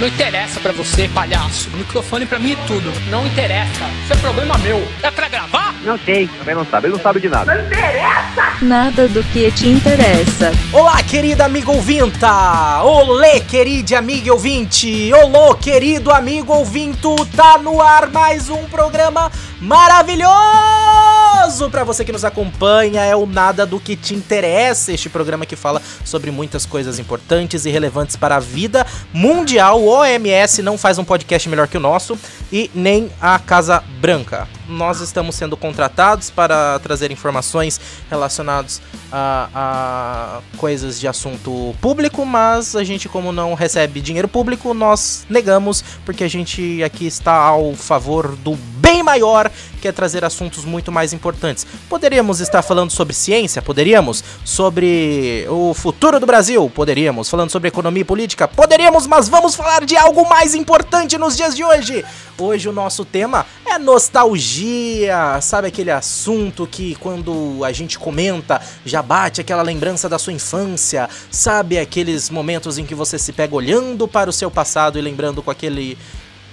Não interessa pra você, palhaço. O microfone pra mim é tudo. Não interessa. Isso é problema meu. É pra gravar? Não sei. Também não sabe. Ele não sabe de nada. Não interessa! Nada do que te interessa. Olá, querida amigo ouvinta! Olê, querida amiga ouvinte! Olô, querido amigo ouvinto! Tá no ar mais um programa maravilhoso para você que nos acompanha. É o Nada do que te interessa, este programa que fala sobre muitas coisas importantes e relevantes para a vida mundial. OMS não faz um podcast melhor que o nosso e nem a Casa Branca. Nós estamos sendo contratados para trazer informações relacionadas a, a coisas de assunto público, mas a gente, como não recebe dinheiro público, nós negamos, porque a gente aqui está ao favor do bem maior, que é trazer assuntos muito mais importantes. Poderíamos estar falando sobre ciência? Poderíamos. Sobre o futuro do Brasil? Poderíamos. Falando sobre economia e política? Poderíamos, mas vamos falar de algo mais importante nos dias de hoje. Hoje o nosso tema é nostalgia. Sabe aquele assunto que quando a gente comenta já bate aquela lembrança da sua infância? Sabe aqueles momentos em que você se pega olhando para o seu passado e lembrando com aquele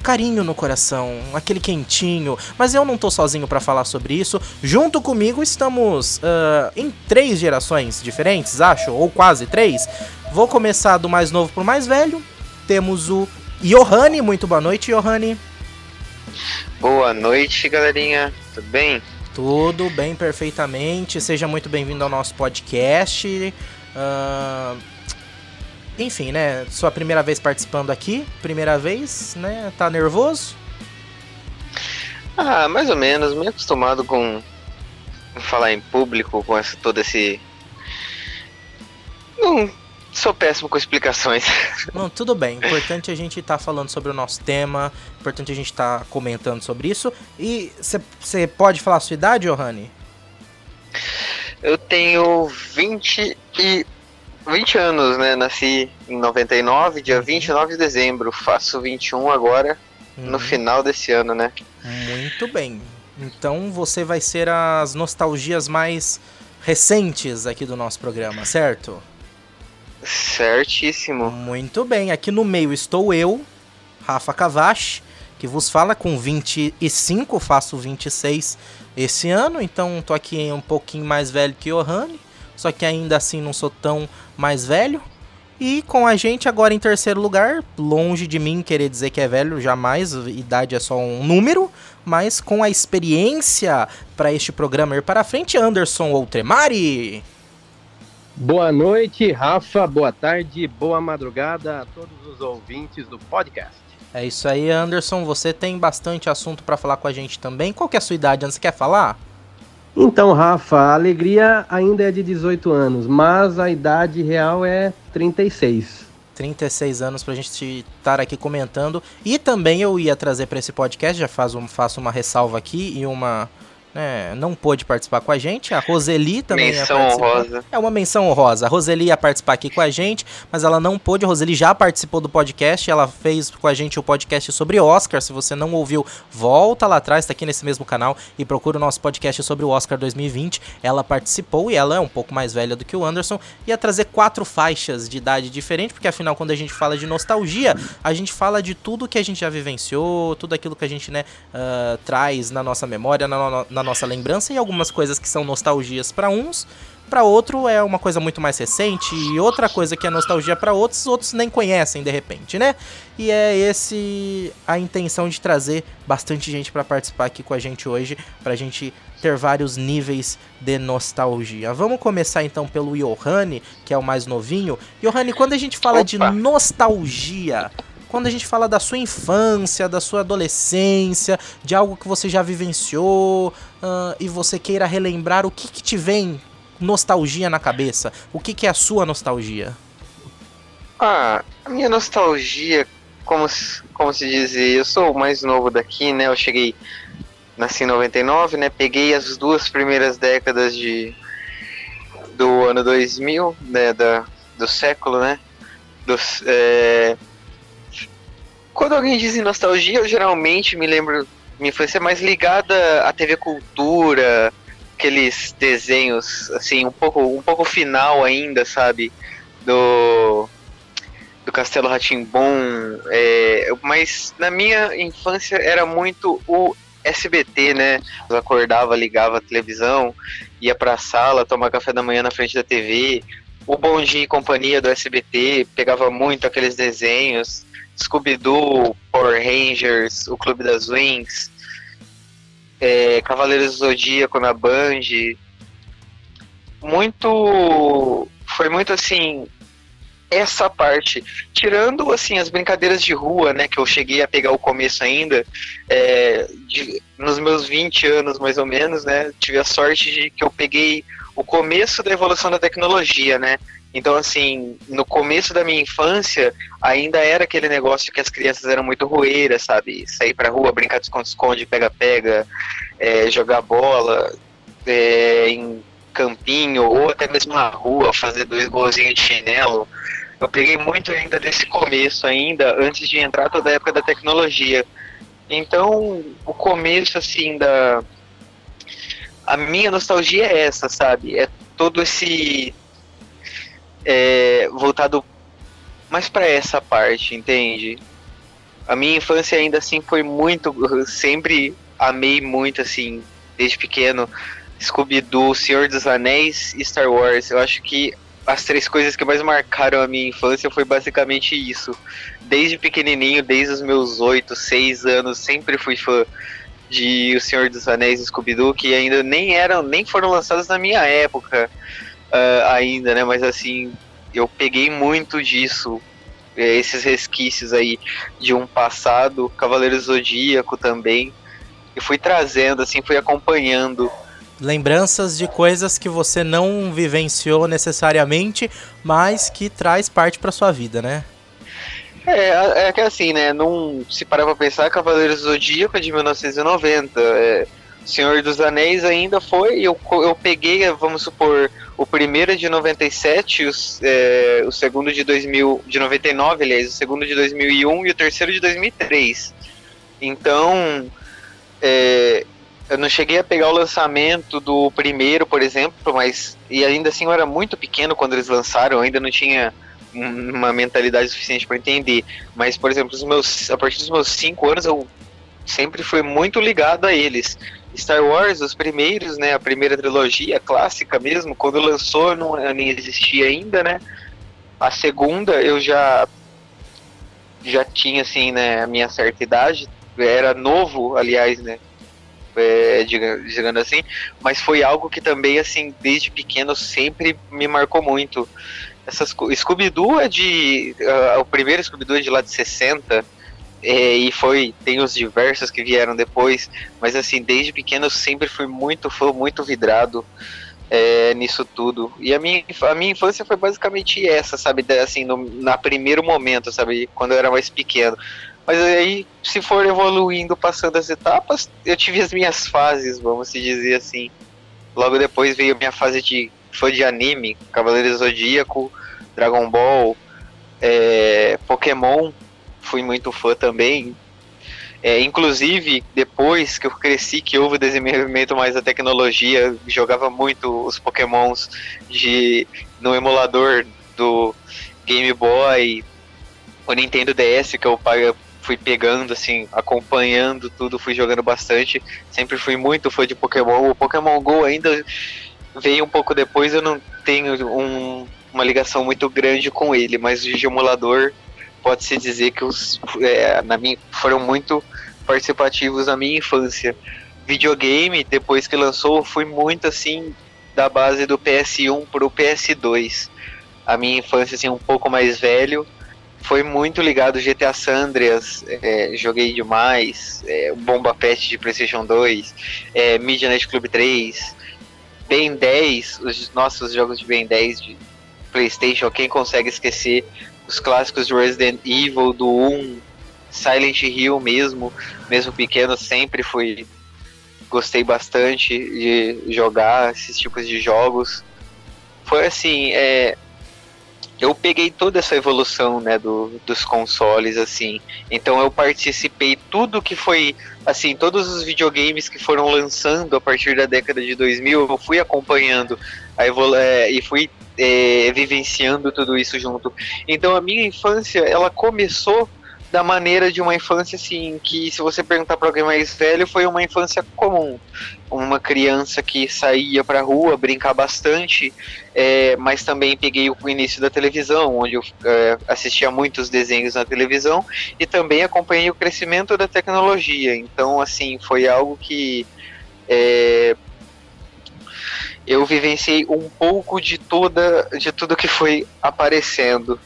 carinho no coração, aquele quentinho. Mas eu não tô sozinho para falar sobre isso. Junto comigo estamos uh, em três gerações diferentes, acho, ou quase três. Vou começar do mais novo pro mais velho. Temos o Johanny. Muito boa noite, Johanny. Boa noite, galerinha. Tudo bem? Tudo bem, perfeitamente. Seja muito bem-vindo ao nosso podcast. Uh, enfim, né? Sua primeira vez participando aqui, primeira vez, né? Tá nervoso? Ah, mais ou menos, meio acostumado com falar em público, com essa, todo esse. Não sou péssimo com explicações. Não, tudo bem. Importante a gente estar tá falando sobre o nosso tema, importante a gente estar tá comentando sobre isso. E você pode falar a sua idade, Johanny? Eu tenho 20 e 20 anos, né? Nasci em 99, dia 29 uhum. de dezembro. Faço 21 agora, uhum. no final desse ano, né? Muito bem. Então você vai ser as nostalgias mais recentes aqui do nosso programa, certo? Certíssimo. Muito bem. Aqui no meio estou eu, Rafa Cavache, que vos fala com 25, faço 26 esse ano, então tô aqui um pouquinho mais velho que o Johanny só que ainda assim não sou tão mais velho. E com a gente agora em terceiro lugar, longe de mim querer dizer que é velho, jamais, idade é só um número, mas com a experiência para este programa ir para frente, Anderson Outremari. Boa noite, Rafa, boa tarde, boa madrugada a todos os ouvintes do podcast. É isso aí, Anderson, você tem bastante assunto para falar com a gente também. Qual que é a sua idade, Você quer falar? Então, Rafa, a alegria ainda é de 18 anos, mas a idade real é 36. 36 anos pra gente estar aqui comentando. E também eu ia trazer para esse podcast, já faz um, faço uma ressalva aqui e uma né, não pôde participar com a gente. A Roseli também menção honrosa. É uma menção honrosa. A Roseli ia participar aqui com a gente, mas ela não pôde. A Roseli já participou do podcast, ela fez com a gente o podcast sobre Oscar. Se você não ouviu, volta lá atrás, tá aqui nesse mesmo canal e procura o nosso podcast sobre o Oscar 2020. Ela participou e ela é um pouco mais velha do que o Anderson. Ia trazer quatro faixas de idade diferente, porque afinal, quando a gente fala de nostalgia, a gente fala de tudo que a gente já vivenciou, tudo aquilo que a gente né, uh, traz na nossa memória, na, na nossa lembrança e algumas coisas que são nostalgias para uns, para outro é uma coisa muito mais recente e outra coisa que é nostalgia para outros, outros nem conhecem de repente, né? E é esse a intenção de trazer bastante gente para participar aqui com a gente hoje, pra gente ter vários níveis de nostalgia. Vamos começar então pelo Johanny, que é o mais novinho. Johanny, quando a gente fala Opa. de nostalgia, quando a gente fala da sua infância, da sua adolescência, de algo que você já vivenciou uh, e você queira relembrar, o que, que te vem nostalgia na cabeça? O que, que é a sua nostalgia? Ah, a minha nostalgia, como, como se diz, eu sou o mais novo daqui, né? Eu cheguei, nasci em 99, né? Peguei as duas primeiras décadas de do ano 2000, né? Da, do século, né? Dos, é, quando alguém diz nostalgia, eu geralmente me lembro. Minha infância é mais ligada à TV Cultura, aqueles desenhos, assim, um pouco, um pouco final ainda, sabe? Do. Do Castelo Ratimbom, é, mas na minha infância era muito o SBT, né? Eu acordava, ligava a televisão, ia pra sala, tomar café da manhã na frente da TV. O Bom Dia e Companhia do SBT pegava muito aqueles desenhos. Scooby-Doo, Power Rangers, o Clube das Wings, é, Cavaleiros do Zodíaco na Band. Muito. Foi muito assim. Essa parte, tirando assim as brincadeiras de rua, né, que eu cheguei a pegar o começo ainda, é, de, nos meus 20 anos mais ou menos, né, tive a sorte de que eu peguei o começo da evolução da tecnologia, né, então, assim, no começo da minha infância, ainda era aquele negócio que as crianças eram muito roeiras, sabe? Sair pra rua, brincar de esconde-esconde, pega-pega, é, jogar bola é, em campinho, ou até mesmo na rua, fazer dois golzinhos de chinelo. Eu peguei muito ainda desse começo ainda, antes de entrar toda a época da tecnologia. Então, o começo, assim, da... A minha nostalgia é essa, sabe? É todo esse é, voltado mais para essa parte, entende? A minha infância ainda assim foi muito, sempre amei muito assim, desde pequeno, Scooby-Doo, Senhor dos Anéis e Star Wars. Eu acho que as três coisas que mais marcaram a minha infância foi basicamente isso. Desde pequenininho, desde os meus oito, seis anos, sempre fui fã de O Senhor dos Anéis e Scooby-Doo, que ainda nem eram, nem foram lançados na minha época uh, ainda, né? Mas assim, eu peguei muito disso, é, esses resquícios aí de um passado, Cavaleiro Zodíaco também, e fui trazendo, assim, fui acompanhando. Lembranças de coisas que você não vivenciou necessariamente, mas que traz parte para sua vida, né? É, é que assim, né? Não se parar pra pensar, Cavaleiros Zodíaco é de 1990. É, Senhor dos Anéis ainda foi, eu, eu peguei, vamos supor, o primeiro é de 97, os, é, o segundo de 2000, de 99, aliás, o segundo de 2001 e o terceiro de 2003. Então, é, eu não cheguei a pegar o lançamento do primeiro, por exemplo, mas e ainda assim eu era muito pequeno quando eles lançaram, eu ainda não tinha uma mentalidade suficiente para entender. Mas, por exemplo, os meus, a partir dos meus 5 anos eu sempre fui muito ligado a eles. Star Wars, os primeiros, né, a primeira trilogia clássica mesmo, quando lançou não nem existia ainda, né? A segunda eu já já tinha assim, né, a minha certa idade, era novo, aliás, né? É, digamos assim, mas foi algo que também assim, desde pequeno sempre me marcou muito. Essas Scooby-Doo é de uh, o primeiro Scooby-Doo é de lá de 60, é, e foi, tem os diversos que vieram depois, mas assim, desde pequeno eu sempre fui muito fã, muito vidrado é, nisso tudo. E a minha, a minha infância foi basicamente essa, sabe? Assim, no na primeiro momento, sabe? Quando eu era mais pequeno. Mas aí, se for evoluindo, passando as etapas, eu tive as minhas fases, vamos se dizer assim. Logo depois veio a minha fase de fã de anime, Cavaleiro Zodíaco, Dragon Ball, é, Pokémon, fui muito fã também. É, inclusive, depois que eu cresci, que houve o desenvolvimento mais da tecnologia, jogava muito os pokémons de, no emulador do Game Boy, o Nintendo DS, que eu fui pegando, assim, acompanhando tudo, fui jogando bastante. Sempre fui muito fã de Pokémon. O Pokémon GO ainda veio um pouco depois, eu não tenho um, uma ligação muito grande com ele, mas de emulador pode-se dizer que os, é, na minha, foram muito participativos na minha infância. Videogame, depois que lançou, fui muito assim da base do PS1 pro PS2. A minha infância, assim, um pouco mais velho, foi muito ligado GTA San Andreas, é, joguei demais, é, Bomba Pet de PlayStation 2, é, Midnight Club 3, Ben 10, os nossos jogos de Ben 10 de PlayStation, quem consegue esquecer os clássicos de Resident Evil, do 1, Silent Hill mesmo, mesmo pequeno, sempre fui. Gostei bastante de jogar esses tipos de jogos. Foi assim, é, eu peguei toda essa evolução né, do, dos consoles, assim. Então eu participei tudo que foi, assim, todos os videogames que foram lançando a partir da década de 2000, eu fui acompanhando a evolu é, e fui é, vivenciando tudo isso junto. Então a minha infância, ela começou da maneira de uma infância assim, que se você perguntar para alguém mais velho, foi uma infância comum. Uma criança que saía pra rua, brincar bastante, é, mas também peguei o início da televisão, onde eu é, assistia muitos desenhos na televisão, e também acompanhei o crescimento da tecnologia. Então, assim, foi algo que é, eu vivenciei um pouco de toda de tudo que foi aparecendo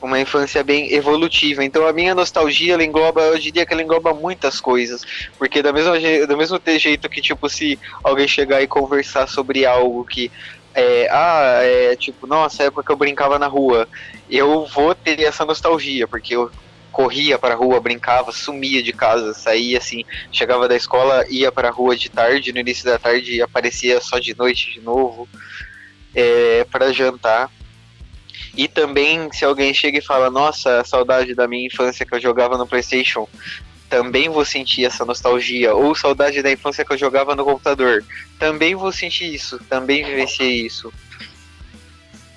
uma infância bem evolutiva. Então a minha nostalgia, ela engloba, eu diria que ela engloba muitas coisas, porque da mesma do mesmo jeito que tipo se alguém chegar e conversar sobre algo que é, ah, é tipo, nossa, época que eu brincava na rua, eu vou ter essa nostalgia, porque eu corria para a rua, brincava, sumia de casa, saía assim, chegava da escola, ia para a rua de tarde, no início da tarde aparecia só de noite de novo é, para jantar. E também, se alguém chega e fala, nossa, saudade da minha infância que eu jogava no PlayStation, também vou sentir essa nostalgia. Ou saudade da infância que eu jogava no computador, também vou sentir isso, também vivenciei isso.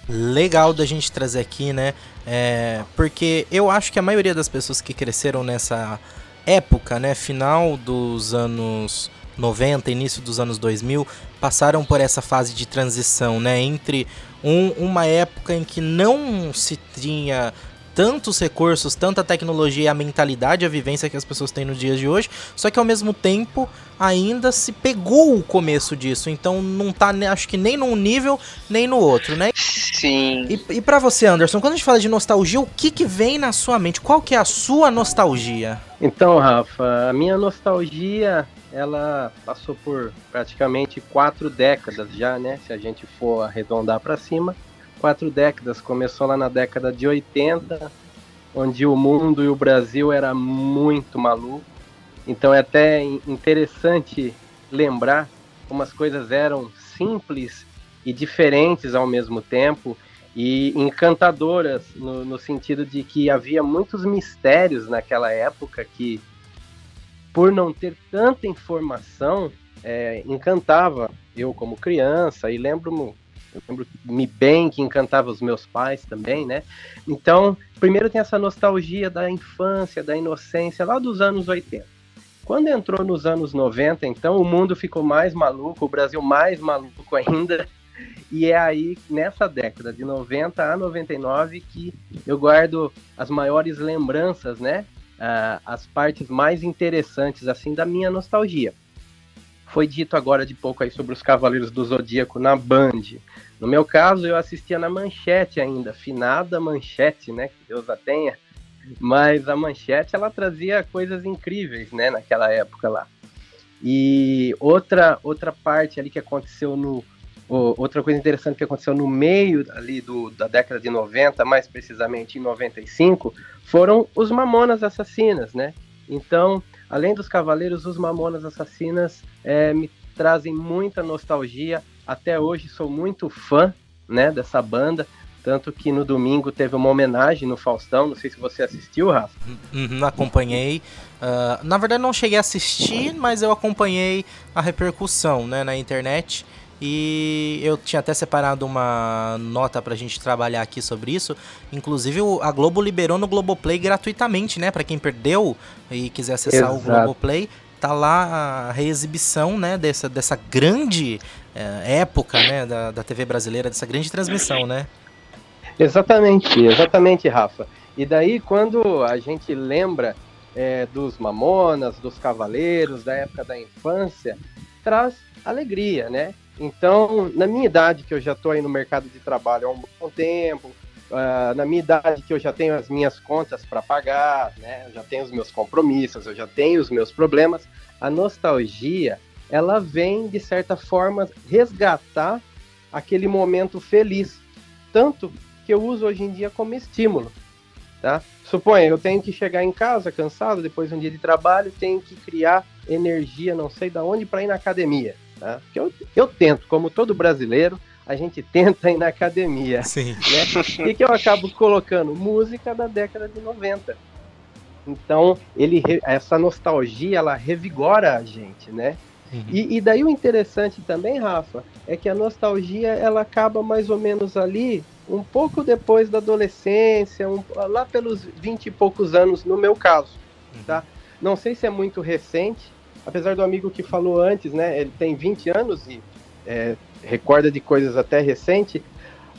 Legal da gente trazer aqui, né? É, porque eu acho que a maioria das pessoas que cresceram nessa época, né, final dos anos 90, início dos anos 2000, passaram por essa fase de transição, né, entre um, uma época em que não se tinha tantos recursos, tanta tecnologia, a mentalidade, a vivência que as pessoas têm nos dias de hoje, só que ao mesmo tempo ainda se pegou o começo disso, então não tá, acho que nem num nível nem no outro, né? Sim. E, e para você, Anderson, quando a gente fala de nostalgia, o que que vem na sua mente? Qual que é a sua nostalgia? Então, Rafa, a minha nostalgia, ela passou por praticamente quatro décadas já, né? Se a gente for arredondar para cima quatro décadas. Começou lá na década de 80, onde o mundo e o Brasil era muito maluco. Então é até interessante lembrar como as coisas eram simples e diferentes ao mesmo tempo e encantadoras no, no sentido de que havia muitos mistérios naquela época que, por não ter tanta informação, é, encantava eu como criança e lembro eu lembro-me bem que encantava os meus pais também, né? Então, primeiro tem essa nostalgia da infância, da inocência, lá dos anos 80. Quando entrou nos anos 90, então, o mundo ficou mais maluco, o Brasil mais maluco ainda. E é aí, nessa década, de 90 a 99, que eu guardo as maiores lembranças, né? Uh, as partes mais interessantes, assim, da minha nostalgia. Foi dito agora de pouco aí sobre os Cavaleiros do Zodíaco na Band. No meu caso, eu assistia na Manchete ainda, finada Manchete, né? Que Deus a tenha. Mas a Manchete, ela trazia coisas incríveis, né? Naquela época lá. E outra, outra parte ali que aconteceu no... Outra coisa interessante que aconteceu no meio ali do, da década de 90, mais precisamente em 95, foram os Mamonas Assassinas, né? Então, Além dos Cavaleiros, os Mamonas Assassinas é, me trazem muita nostalgia. Até hoje sou muito fã né, dessa banda. Tanto que no domingo teve uma homenagem no Faustão. Não sei se você assistiu, Rafa. Uhum, acompanhei. Uh, na verdade, não cheguei a assistir, mas eu acompanhei a repercussão né, na internet. E eu tinha até separado uma nota pra gente trabalhar aqui sobre isso. Inclusive, a Globo liberou no Globoplay gratuitamente, né? Pra quem perdeu e quiser acessar Exato. o Globoplay, tá lá a reexibição, né? Dessa, dessa grande é, época, né? Da, da TV brasileira, dessa grande transmissão, né? Exatamente, exatamente, Rafa. E daí, quando a gente lembra é, dos Mamonas, dos Cavaleiros, da época da infância, traz alegria, né? Então, na minha idade, que eu já estou aí no mercado de trabalho há um bom tempo, uh, na minha idade que eu já tenho as minhas contas para pagar, né? Eu já tenho os meus compromissos, eu já tenho os meus problemas, a nostalgia, ela vem, de certa forma, resgatar aquele momento feliz. Tanto que eu uso hoje em dia como estímulo. Tá? Suponha, eu tenho que chegar em casa cansado depois de um dia de trabalho, tenho que criar energia, não sei da onde, para ir na academia. Tá? Eu, eu tento, como todo brasileiro, a gente tenta ir na academia. Sim. Né? E que eu acabo colocando música da década de 90. Então, ele, essa nostalgia, ela revigora a gente, né? Uhum. E, e daí o interessante também, Rafa, é que a nostalgia ela acaba mais ou menos ali, um pouco depois da adolescência, um- lá pelos 20 e poucos anos, no meu caso, tá? Não sei se é muito recente, apesar do amigo que falou antes, né? Ele tem 20 anos e é, recorda de coisas até recentes.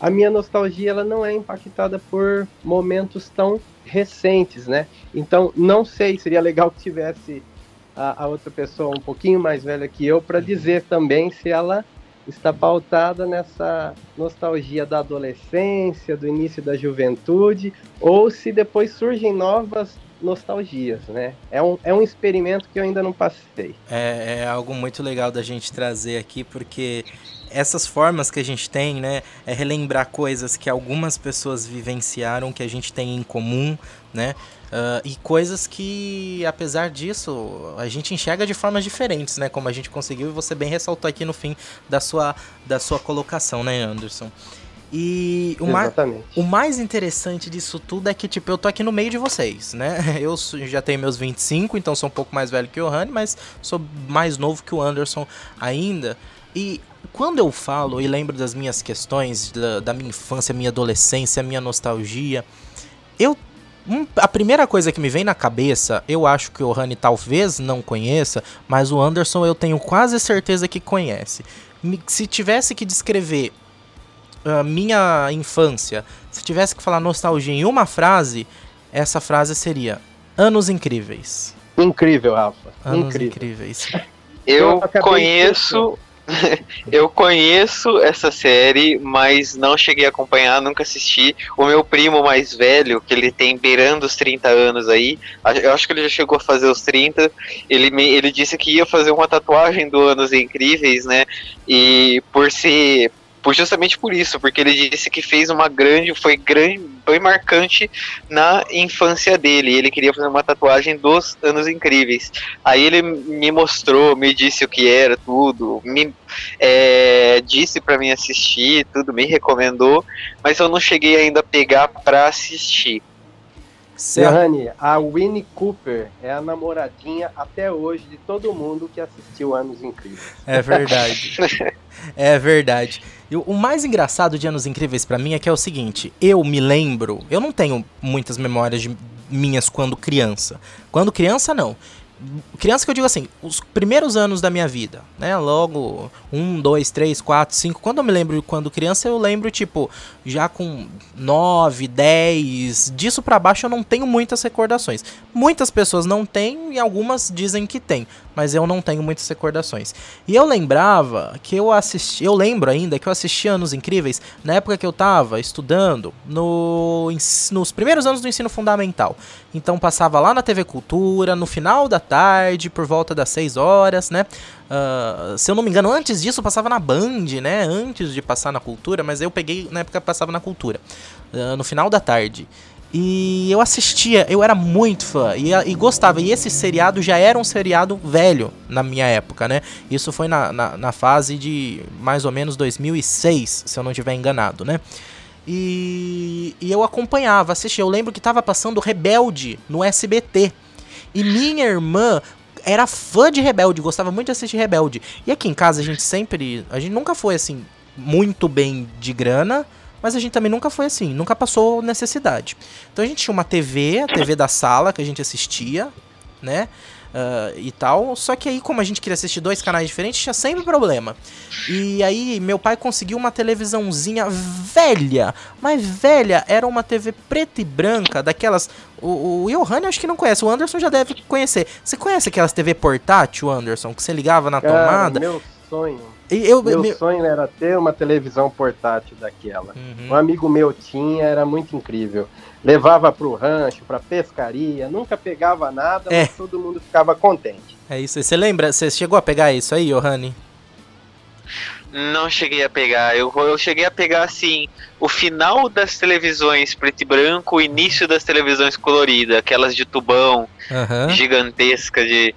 A minha nostalgia ela não é impactada por momentos tão recentes, né? Então não sei, seria legal que tivesse a, a outra pessoa um pouquinho mais velha que eu para dizer também se ela está pautada nessa nostalgia da adolescência, do início da juventude, ou se depois surgem novas nostalgias, né? É um, é um experimento que eu ainda não passei. É, é algo muito legal da gente trazer aqui, porque essas formas que a gente tem, né, é relembrar coisas que algumas pessoas vivenciaram, que a gente tem em comum, né, ah, e coisas que, apesar disso, a gente enxerga de formas diferentes, né, como a gente conseguiu e você bem ressaltou aqui no fim da sua, da sua colocação, né, Anderson. E o mais, Exatamente. o mais interessante disso tudo é que, tipo, eu tô aqui no meio de vocês, né? Eu já tenho meus 25, então sou um pouco mais velho que o Rani, mas sou mais novo que o Anderson ainda. E quando eu falo e lembro das minhas questões, da, da minha infância, minha adolescência, minha nostalgia, eu. um- a primeira coisa que me vem na cabeça, eu acho que o Rani talvez não conheça, mas o Anderson eu tenho quase certeza que conhece. Me- Se tivesse que descrever a minha infância, se tivesse que falar nostalgia em uma frase, essa frase seria Anos Incríveis. Incrível, Rafa. Anos Incrível. Incríveis. Eu Eu conheço. eu conheço essa série, mas não cheguei a acompanhar, nunca assisti. O meu primo mais velho, que ele tem beirando os 30 anos aí, eu acho que ele já chegou a fazer os 30. Ele, me, ele disse que ia fazer uma tatuagem do Anos Incríveis, né? E por ser. Por, justamente por isso, porque ele disse que fez uma grande, foi grande, foi marcante na infância dele. Ele queria fazer uma tatuagem dos Anos Incríveis. Aí ele me mostrou, me disse o que era, tudo, me é, disse pra mim assistir, tudo, me recomendou, mas eu não cheguei ainda a pegar pra assistir. Certo. Rani, a Winnie Cooper é a namoradinha até hoje de todo mundo que assistiu Anos Incríveis. É verdade. é verdade. E o- mais engraçado de Anos Incríveis pra mim é que é o seguinte, eu me lembro, eu não tenho muitas memórias de- minhas quando criança. Quando criança não. Criança que eu digo assim, os primeiros anos da minha vida, né? Logo, um, dois, três, quatro, cinco. Quando eu me lembro quando criança, eu lembro, tipo, já com nove, dez. Disso pra baixo eu não tenho muitas recordações. Muitas pessoas não têm e algumas dizem que tem, mas eu não tenho muitas recordações. E eu lembrava que eu assisti, eu lembro ainda que eu assisti Anos Incríveis na época que eu tava estudando no, nos primeiros anos do ensino fundamental. Então passava lá na TV Cultura, no final da tarde, por volta das 6 horas, né? Ah, se eu não me engano, antes disso passava na Band, né? Antes de passar na Cultura, mas eu peguei na época que passava na Cultura, ah, no final da tarde. E eu assistia, eu era muito fã e, e gostava. E esse seriado já era um seriado velho na minha época, né? Isso foi na, na, na fase de mais ou menos 2006, se eu não estiver enganado, né? E, e eu acompanhava, assistia. Eu lembro que tava passando Rebelde no SBT. E minha irmã era fã de Rebelde, gostava muito de assistir Rebelde. E aqui em casa a gente sempre. A gente nunca foi assim, muito bem de grana. Mas a gente também nunca foi assim, nunca passou necessidade. Então a gente tinha uma TV, a TV da sala que a gente assistia, né? ah, e tal. Só que aí, como a gente queria assistir dois canais diferentes, tinha sempre problema. E aí, meu pai conseguiu uma televisãozinha velha, mas velha, era uma TV preta e branca, daquelas. O, o Johanny acho que não conhece, o Anderson já deve conhecer. Você conhece aquelas TV portátil, Anderson, que você ligava na Cara, tomada? meu sonho. Eu, Meu meu- sonho era ter uma televisão portátil daquela. Uhum. Um amigo meu tinha, era muito incrível. Levava pro rancho, pra pescaria, nunca pegava nada, É. mas todo mundo ficava contente. É isso aí. Você lembra? Você chegou a pegar isso aí, Johanny? Não cheguei a pegar. Eu, eu cheguei a pegar assim o final das televisões preto e branco, o início das televisões coloridas, aquelas de tubão Aham. gigantesca de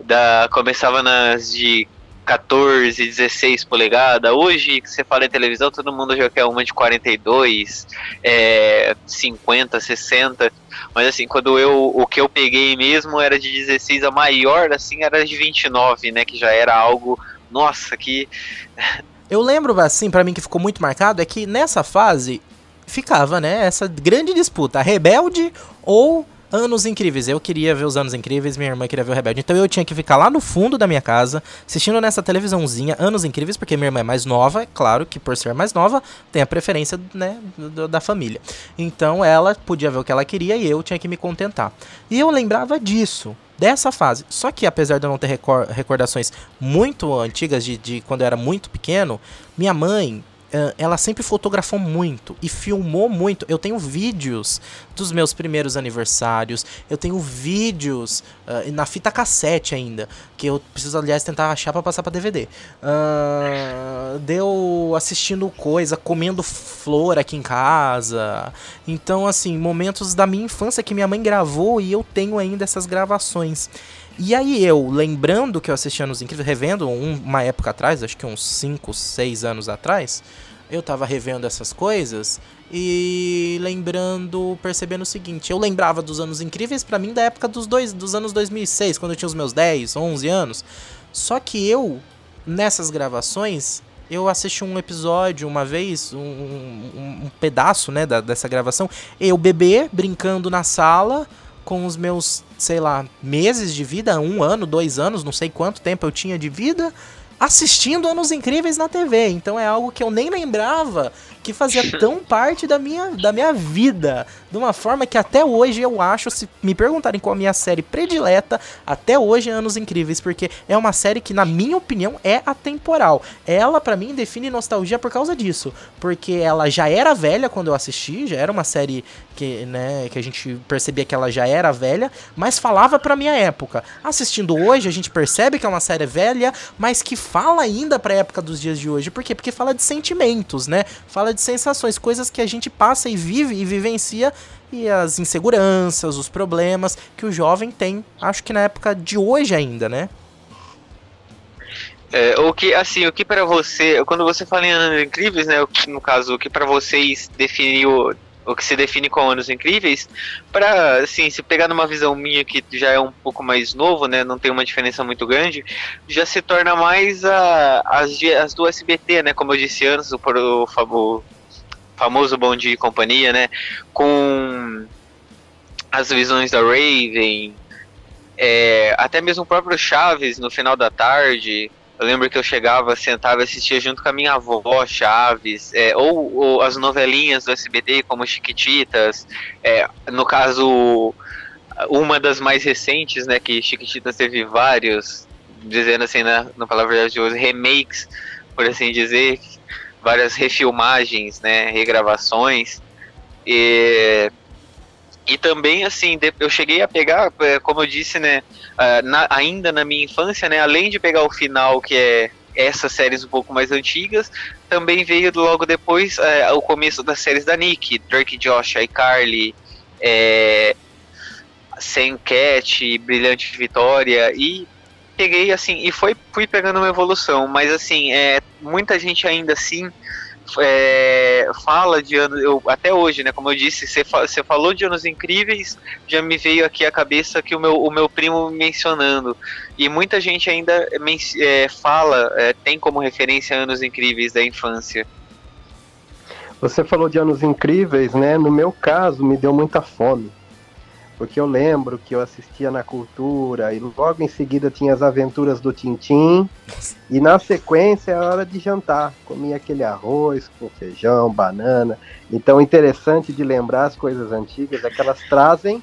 da começava nas de 14, 16 polegadas. Hoje, que você fala em televisão, todo mundo já quer uma de 42, é, 50, 60. Mas assim, quando eu o que eu peguei mesmo era de 16, a maior assim era de 29, né, que já era algo, nossa, que Eu lembro assim, para mim que ficou muito marcado é que nessa fase ficava, né, essa grande disputa, Rebelde ou Anos Incríveis. Eu queria ver os Anos Incríveis, minha irmã queria ver o Rebelde. Então eu tinha que ficar lá no fundo da minha casa, assistindo nessa televisãozinha Anos Incríveis, porque minha irmã é mais nova, é claro que por ser mais nova, tem a preferência, né, da família. Então ela podia ver o que ela queria e eu tinha que me contentar. E eu lembrava disso dessa fase. Só que apesar de eu não ter recordações muito antigas de, de quando eu era muito pequeno, minha mãe ela sempre fotografou muito e filmou muito. Eu tenho vídeos dos meus primeiros aniversários, eu tenho vídeos uh, na fita cassete ainda, que eu preciso, aliás, tentar achar para passar para DVD. Uh, deu assistindo coisa, comendo flor aqui em casa. Então, assim, momentos da minha infância que minha mãe gravou e eu tenho ainda essas gravações. E aí eu, lembrando que eu assistia nos Incríveis, revendo um, uma época atrás, acho que uns 5, 6 anos atrás, eu tava revendo essas coisas e lembrando, percebendo o seguinte, eu lembrava dos anos incríveis para mim da época dos dois, dos anos 2006, quando eu tinha os meus 10, 11 anos. Só que eu nessas gravações eu assisti um episódio uma vez, um, um, um pedaço, né, da, dessa gravação, eu bebê brincando na sala com os meus, sei lá, meses de vida, um ano, dois anos, não sei quanto tempo eu tinha de vida, assistindo Anos Incríveis na TV. Então é algo que eu nem lembrava que fazia tão parte da minha, da minha vida. De uma forma que até hoje eu acho, se me perguntarem qual a minha série predileta, até hoje é Anos Incríveis, porque é uma série que, na minha opinião, é atemporal. Ela, para mim, define nostalgia por causa disso. Porque ela já era velha quando eu assisti, já era uma série que, né, que a gente percebia que ela já era velha, mas falava pra minha época. Assistindo hoje, a gente percebe que é uma série velha, mas que fala ainda pra época dos dias de hoje. Por quê? Porque fala de sentimentos, né? Fala de sensações, coisas que a gente passa e vive e vivencia e as inseguranças, os problemas que o jovem tem, acho que na época de hoje ainda, né? É, o que, assim, o que para você, quando você fala em anos incríveis, né, no caso, o que para vocês definiu o que se define como anos incríveis, para assim, se pegar numa visão minha que já é um pouco mais novo, né, não tem uma diferença muito grande, já se torna mais a, as, as do SBT, né, como eu disse antes, o, o, famoso Bom Dia e Companhia, né, com as visões da Raven, é, até mesmo o próprio Chaves no final da tarde, eu lembro que eu chegava, sentava e assistia junto com a minha avó, Chaves, é, ou, ou, as novelinhas do SBT, como Chiquititas. É, no caso, uma das mais recentes, né, que Chiquititas teve vários, dizendo assim, na, na palavra de hoje, remakes, por assim dizer, várias refilmagens, né, regravações. E e também, assim, eu cheguei a pegar, é, como eu disse, né, na, ainda na minha infância, né, além de pegar o final, que é essas séries um pouco mais antigas, também veio logo depois é, o começo das séries da Nick, Drake Josh, iCarly, é, Sam Cat, Brilhante Vitória, e peguei, assim, e foi, fui pegando uma evolução, mas, assim, é, muita gente ainda assim é, fala de anos, eu, até hoje, né? Como eu disse, você, falou de anos incríveis, já me veio aqui a cabeça que o meu, o meu primo mencionando. E muita gente ainda é, fala, é, tem como referência anos incríveis da infância. Você falou de anos incríveis, né? No meu caso, me deu muita fome porque eu lembro que eu assistia na Cultura e logo em seguida tinha as aventuras do Tintim e na sequência era hora de jantar, comia aquele arroz com feijão, banana. Então interessante de lembrar as coisas antigas é que elas trazem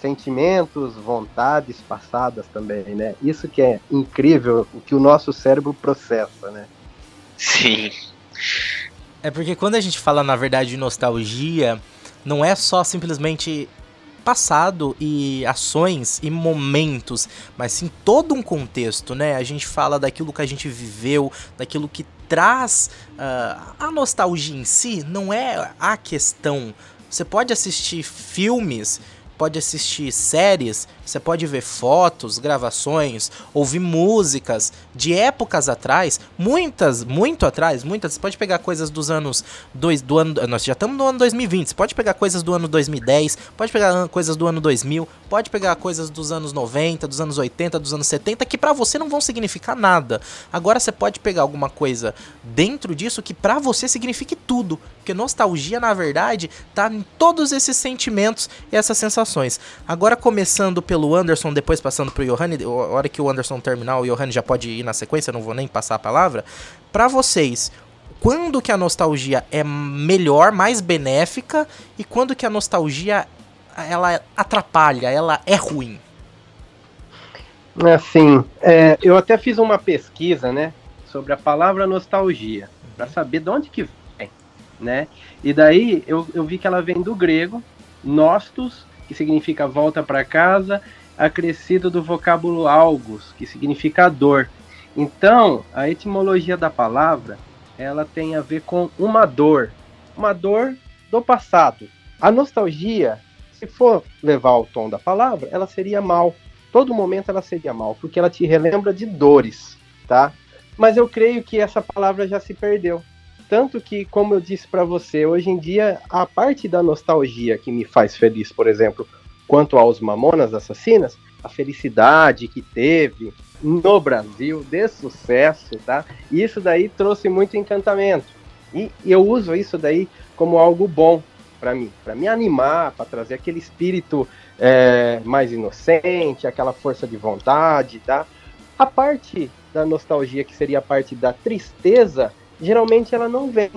sentimentos, vontades passadas também, né? Isso que é incrível, o que o nosso cérebro processa, né? Sim. É porque quando a gente fala na verdade de nostalgia, não é só simplesmente passado e ações e momentos, mas sim todo um contexto, né? A gente fala daquilo que a gente viveu, daquilo que traz uh, a nostalgia em si, não é a questão. Você pode assistir filmes pode assistir séries, você pode ver fotos, gravações, ouvir músicas de épocas atrás, muitas, muito atrás, muitas. Você pode pegar coisas dos anos dois, do ano, nós já estamos no ano 2020. Você pode pegar coisas do ano 2010, pode pegar coisas do ano 2000, pode pegar coisas dos anos 90, dos anos 80, dos anos 70 que para você não vão significar nada. Agora você pode pegar alguma coisa dentro disso que para você signifique tudo, porque nostalgia na verdade tá em todos esses sentimentos e essas sensações. Agora começando pelo pelo Anderson, depois passando pro Johanny, a hora que o Anderson terminar, o Johanny já pode ir na sequência, não vou nem passar a palavra. Para vocês, quando que a nostalgia é melhor, mais benéfica e quando que a nostalgia ela atrapalha, ela é ruim? Assim, é, eu até fiz uma pesquisa, né, sobre a palavra nostalgia, para saber de onde que vem, né? E daí eu, eu vi que ela vem do grego, nostos, que significa volta para casa, acrescido do vocábulo algos, que significa dor. Então, a etimologia da palavra, ela tem a ver com uma dor, uma dor do passado. A nostalgia, se for levar o tom da palavra, ela seria mal. Todo momento ela seria mal, porque ela te relembra de dores, tá? Mas eu creio que essa palavra já se perdeu. Tanto que, como eu disse para você, hoje em dia, a parte da nostalgia que me faz feliz, por exemplo, quanto aos Mamonas Assassinas, a felicidade que teve no Brasil, de sucesso, tá? Isso daí trouxe muito encantamento. E eu uso isso daí como algo bom para mim, para me animar, para trazer aquele espírito é, mais inocente, aquela força de vontade, tá? A parte da nostalgia, que seria a parte da tristeza, geralmente ela não vem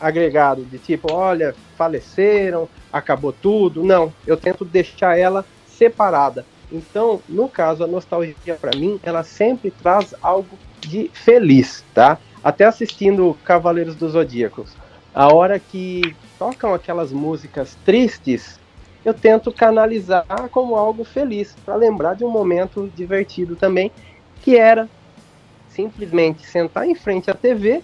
agregado de tipo, olha, faleceram, acabou tudo. Não, eu tento deixar ela separada. Então, no caso, a nostalgia para mim, ela sempre traz algo de feliz, tá? Até assistindo Cavaleiros dos Zodíacos, a hora que tocam aquelas músicas tristes, eu tento canalizar como algo feliz, para lembrar de um momento divertido também, que era simplesmente sentar em frente à TV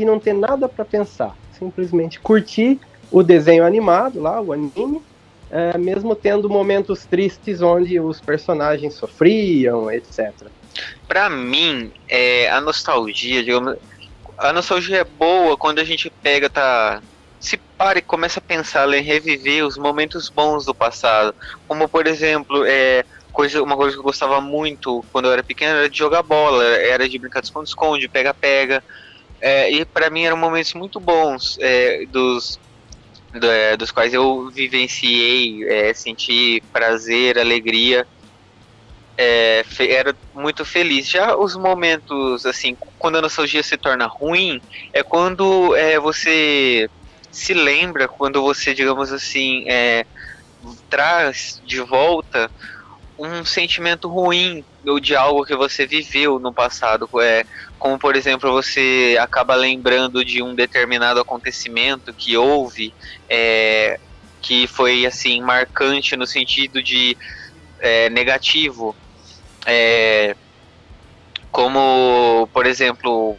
e não ter nada para pensar. Simplesmente curtir o desenho animado lá, o anime, é, mesmo tendo momentos tristes onde os personagens sofriam, etc. Para mim, é, a nostalgia, digamos, a nostalgia é boa quando a gente pega, tá, se para e começa a pensar em reviver os momentos bons do passado, como por exemplo, é, coisa, uma coisa que eu gostava muito quando eu era pequeno era de jogar bola, era de brincar de esconde-esconde, pega-pega. É, e para mim eram momentos muito bons é, dos, do, é, dos quais eu vivenciei, é, senti prazer, alegria, é, era muito feliz. Já os momentos, assim, quando a nostalgia se torna ruim, é quando é, você se lembra, quando você, digamos assim, traz de volta um sentimento ruim ou de algo que você viveu no passado. É, como, por exemplo, você acaba lembrando de um determinado acontecimento que houve, é, que foi assim marcante no sentido de é, negativo. É, como, por exemplo,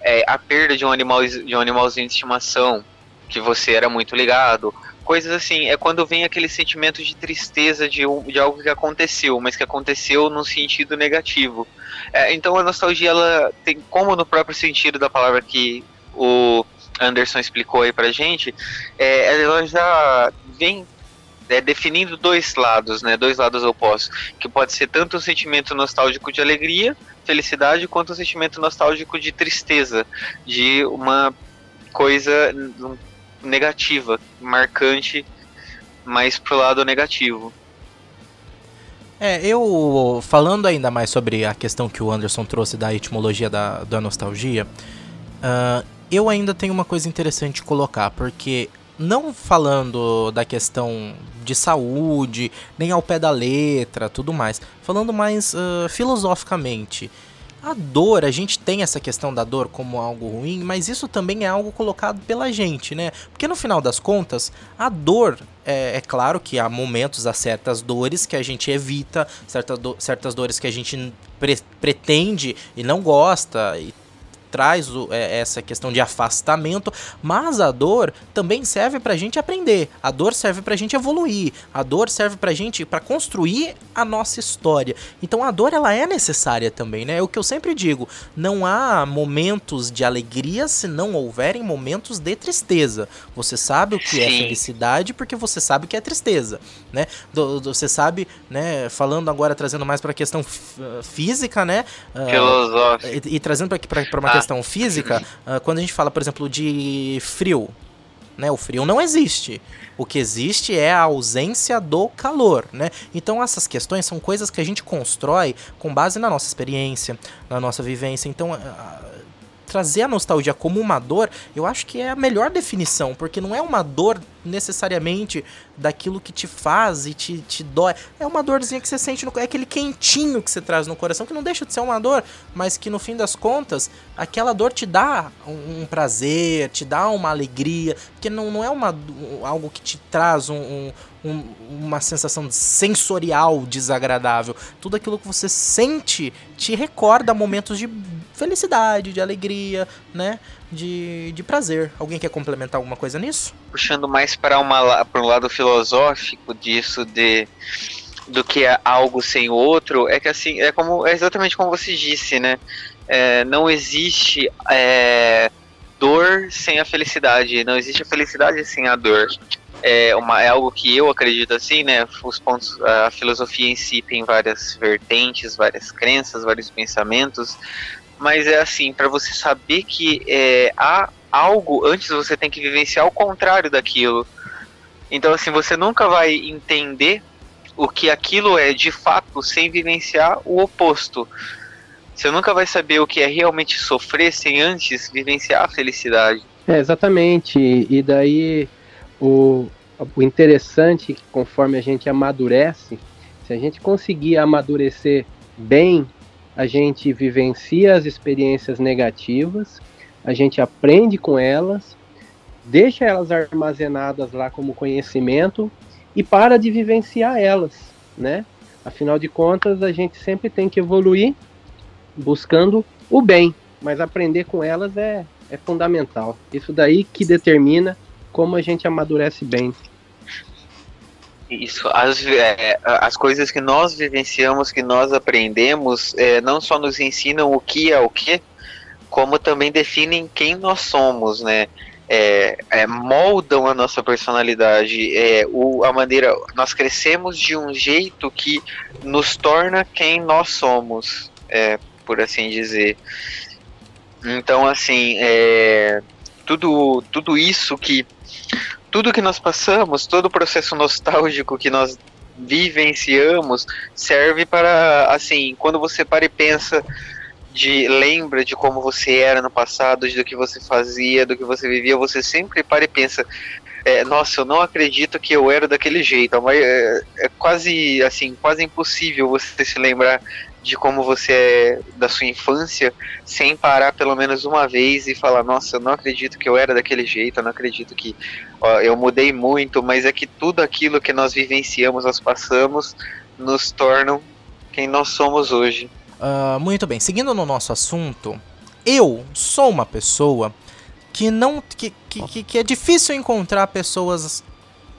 é, a perda de um, animal, de um animalzinho de estimação que você era muito ligado, coisas assim, é quando vem aquele sentimento de tristeza de, de algo que aconteceu, mas que aconteceu num sentido negativo. É, então a nostalgia, ela tem, como no próprio sentido da palavra que o Anderson explicou aí pra gente, é, ela já vem é, definindo dois lados, né, dois lados opostos, que pode ser tanto um sentimento nostálgico de alegria, felicidade, quanto um sentimento nostálgico de tristeza, de uma coisa, negativa, marcante, mais pro lado negativo. É, eu falando ainda mais sobre a questão que o Anderson trouxe da etimologia da, da nostalgia, uh, eu ainda tenho uma coisa interessante de colocar, porque não falando da questão de saúde, nem ao pé da letra, tudo mais, falando mais uh, filosoficamente, a dor, a gente tem essa questão da dor como algo ruim, mas isso também é algo colocado pela gente, né? Porque no final das contas, a dor, é, é claro que há momentos, há certas dores que a gente evita, certas, do, certas dores que a gente pre pretende e não gosta, e traz o, é, essa questão de afastamento, mas a dor também serve pra gente aprender. A dor serve pra gente evoluir. A dor serve pra gente para construir a nossa história. Então a dor ela é necessária também, né? É o que eu sempre digo, não há momentos de alegria se não houverem momentos de tristeza. Você sabe o que é Sim. felicidade porque você sabe o que é tristeza, né? Do- do- você sabe, né, falando agora trazendo mais para a questão f- física, né? ah, Filosófico. e, e trazendo para uma Ah. questão física, ah, quando a gente fala, por exemplo, de frio, né? O frio não existe. O que existe é a ausência do calor, né? Então essas questões são coisas que a gente constrói com base na nossa experiência, na nossa vivência. Então ah, trazer a nostalgia como uma dor, eu acho que é a melhor definição, porque não é uma dor necessariamente daquilo que te faz e te, te dói. É uma dorzinha que você sente no é aquele quentinho que você traz no coração, que não deixa de ser uma dor, mas que no fim das contas, aquela dor te dá um, um prazer, te dá uma alegria, porque não, não é uma, algo que te traz um, um- um- uma sensação sensorial desagradável. Tudo aquilo que você sente te recorda momentos de felicidade, de alegria, né? De, de prazer. Alguém quer complementar alguma coisa nisso? puxando mais para uma para um lado filosófico disso de do que é algo sem outro é que assim é como é exatamente como você disse né? É, não existe é, dor sem a felicidade. Não existe a felicidade sem a dor. É uma é algo que eu acredito assim né? Os pontos a filosofia em si tem várias vertentes várias crenças vários pensamentos mas é assim para você saber que é, há algo antes você tem que vivenciar o contrário daquilo. Então assim, você nunca vai entender o que aquilo é de fato sem vivenciar o oposto. Você nunca vai saber o que é realmente sofrer sem antes vivenciar a felicidade. É, exatamente. E daí o, o interessante é que conforme a gente amadurece, se a gente conseguir amadurecer bem, a gente vivencia as experiências negativas, a gente aprende com elas, deixa elas armazenadas lá como conhecimento e para de vivenciar elas, né? Afinal de contas, a gente sempre tem que evoluir buscando o bem, mas aprender com elas é, é fundamental. Isso daí que determina como a gente amadurece bem. Isso, as, é, as coisas que nós vivenciamos, que nós aprendemos, é, não só nos ensinam o que é o que, como também definem quem nós somos, né? É, é, moldam a nossa personalidade, é, o, a maneira. Nós crescemos de um jeito que nos torna quem nós somos, é, por assim dizer. Então, assim, é, tudo, tudo isso que. Tudo que nós passamos, todo o processo nostálgico que nós vivenciamos, serve para, assim, quando você para e pensa de lembra de como você era no passado, do que você fazia, do que você vivia, você sempre para e pensa, é, nossa, eu não acredito que eu era daquele jeito, mas é, é quase assim, quase impossível você se lembrar de como você é da sua infância sem parar pelo menos uma vez e falar, nossa, eu não acredito que eu era daquele jeito, eu não acredito que ó, eu mudei muito, mas é que tudo aquilo que nós vivenciamos, nós passamos, nos tornam quem nós somos hoje. Ah, muito bem, seguindo no nosso assunto, eu sou uma pessoa que não. que, que, que- é difícil encontrar pessoas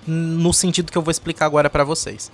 no sentido que eu vou explicar agora pra vocês.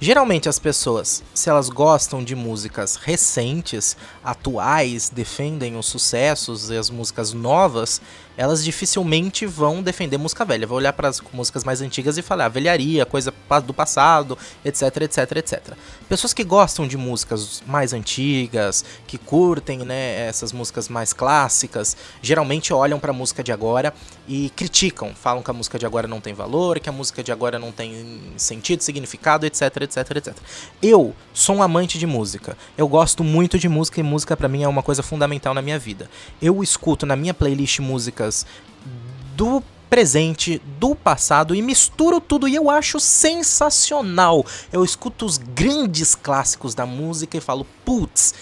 Geralmente as pessoas, se elas gostam de músicas recentes, atuais, defendem os sucessos e as músicas novas, elas dificilmente vão defender música velha. Vão olhar para as músicas mais antigas e falar "Ah, velharia, coisa do passado, etc, etc, etc. Pessoas que gostam de músicas mais antigas, que curtem, né, essas músicas mais clássicas, geralmente olham para a música de agora e criticam, falam que a música de agora não tem valor, que a música de agora não tem sentido, significado, etc, etc, etc. Eu sou um amante de música. Eu gosto muito de música e música pra mim é uma coisa fundamental na minha vida. Eu escuto na minha playlist músicas do presente, do passado e misturo tudo e eu acho sensacional. Eu escuto os grandes clássicos da música e falo, putz,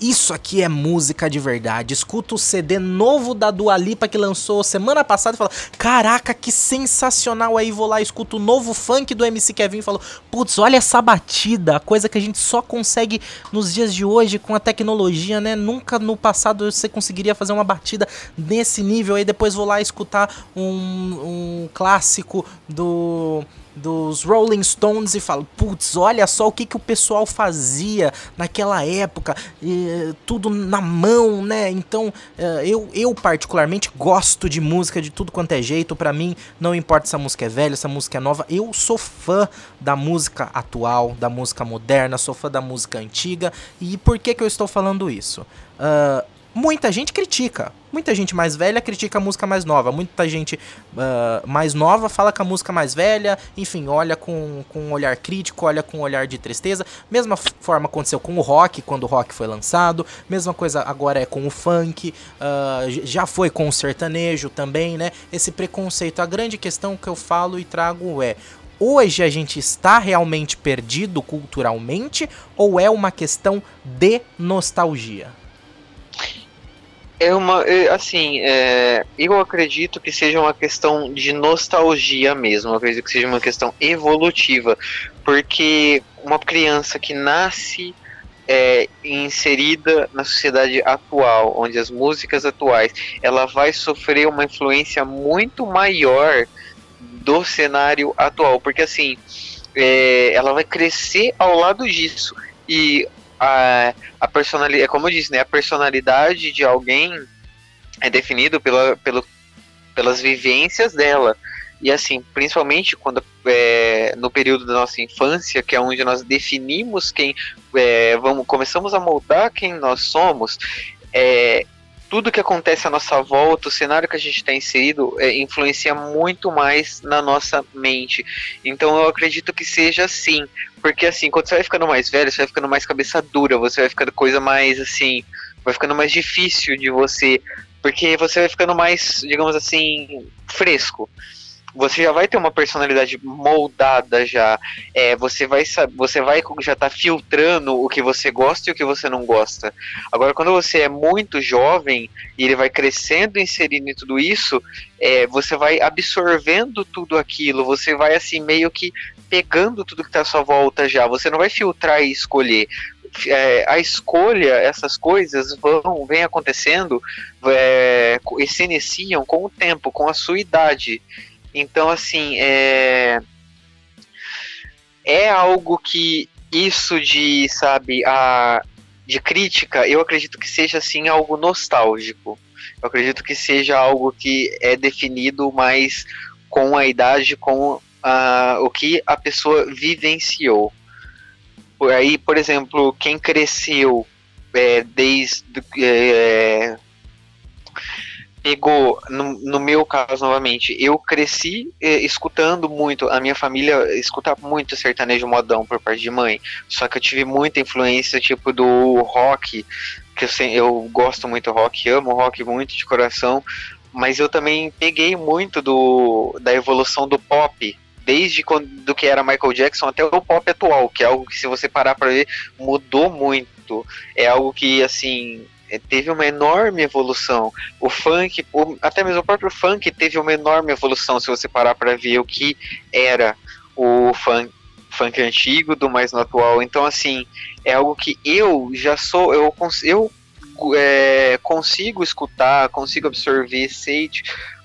isso aqui é música de verdade. Escuta o CD novo da Dua Lipa que lançou semana passada e fala: Caraca, que sensacional! Aí vou lá, escuto o novo funk do MC Kevin e falo: Putz, olha essa batida, coisa que a gente só consegue nos dias de hoje com a tecnologia, né? Nunca no passado você conseguiria fazer uma batida nesse nível. Aí depois vou lá escutar um, um clássico do dos Rolling Stones e falo, putz, olha só o que, que o pessoal fazia naquela época, e, tudo na mão, né? Então, uh, eu, eu particularmente gosto de música de tudo quanto é jeito. Para mim, não importa se a música é velha, se a música é nova, eu sou fã da música atual, da música moderna, sou fã da música antiga. E por que, que eu estou falando isso? Uh, muita gente critica. Muita gente mais velha critica a música mais nova. Muita gente uh, mais nova fala que a música mais velha, enfim, olha com, com um olhar crítico, olha com um olhar de tristeza. Mesma forma aconteceu com o rock, quando o rock foi lançado. Mesma coisa agora é com o funk. Uh, já foi com o sertanejo também, né? Esse preconceito. A grande questão que eu falo e trago é: hoje a gente está realmente perdido culturalmente ou é uma questão de nostalgia? É uma, é, assim, é, eu acredito que seja uma questão de nostalgia mesmo, eu acredito que seja uma questão evolutiva, porque uma criança que nasce é, inserida na sociedade atual, onde as músicas atuais, ela vai sofrer uma influência muito maior do cenário atual, porque assim, é, ela vai crescer ao lado disso, e a, a personalidade, é como eu disse, né, a personalidade de alguém é definido pela, pelo, pelas vivências dela. E assim, principalmente quando é, no período da nossa infância, que é onde nós definimos quem é, vamos, começamos a moldar quem nós somos, é, tudo que acontece à nossa volta, o cenário que a gente está inserido, é, influencia muito mais na nossa mente. Então eu acredito que seja assim. Porque assim, quando você vai ficando mais velho, você vai ficando mais cabeça dura, você vai ficando coisa mais assim. Vai ficando mais difícil de você. Porque você vai ficando mais, digamos assim, fresco você já vai ter uma personalidade moldada já. É, você vai você vai já tá filtrando o que você gosta e o que você não gosta. Agora, quando você é muito jovem e ele vai crescendo, inserindo em tudo isso, é, você vai absorvendo tudo aquilo. Você vai assim meio que pegando tudo que está à sua volta já. Você não vai filtrar e escolher. É, a escolha, essas coisas vão, vem acontecendo é, e se iniciam com o tempo, com a sua idade. Então, assim, é, é algo que isso de, sabe, a, de crítica, eu acredito que seja, assim, algo nostálgico. Eu acredito que seja algo que é definido mais com a idade, com a, o que a pessoa vivenciou. Por aí, por exemplo, quem cresceu é, desde é, pegou, no, no, meu caso novamente, eu cresci eh, escutando muito, a minha família escuta muito sertanejo modão por parte de mãe, só que eu tive muita influência, tipo, do rock, que eu, eu gosto muito do rock, amo rock muito de coração, mas eu também peguei muito do, da evolução do pop, desde quando, do que era Michael Jackson até o pop atual, que é algo que se você parar para ver, mudou muito, é algo que, assim, teve uma enorme evolução. O funk, o, até mesmo o próprio funk teve uma enorme evolução, se você parar para ver o que era o funk, funk antigo do mais no atual. Então, assim, é algo que eu já sou, eu, eu é, consigo escutar, consigo absorver, sei,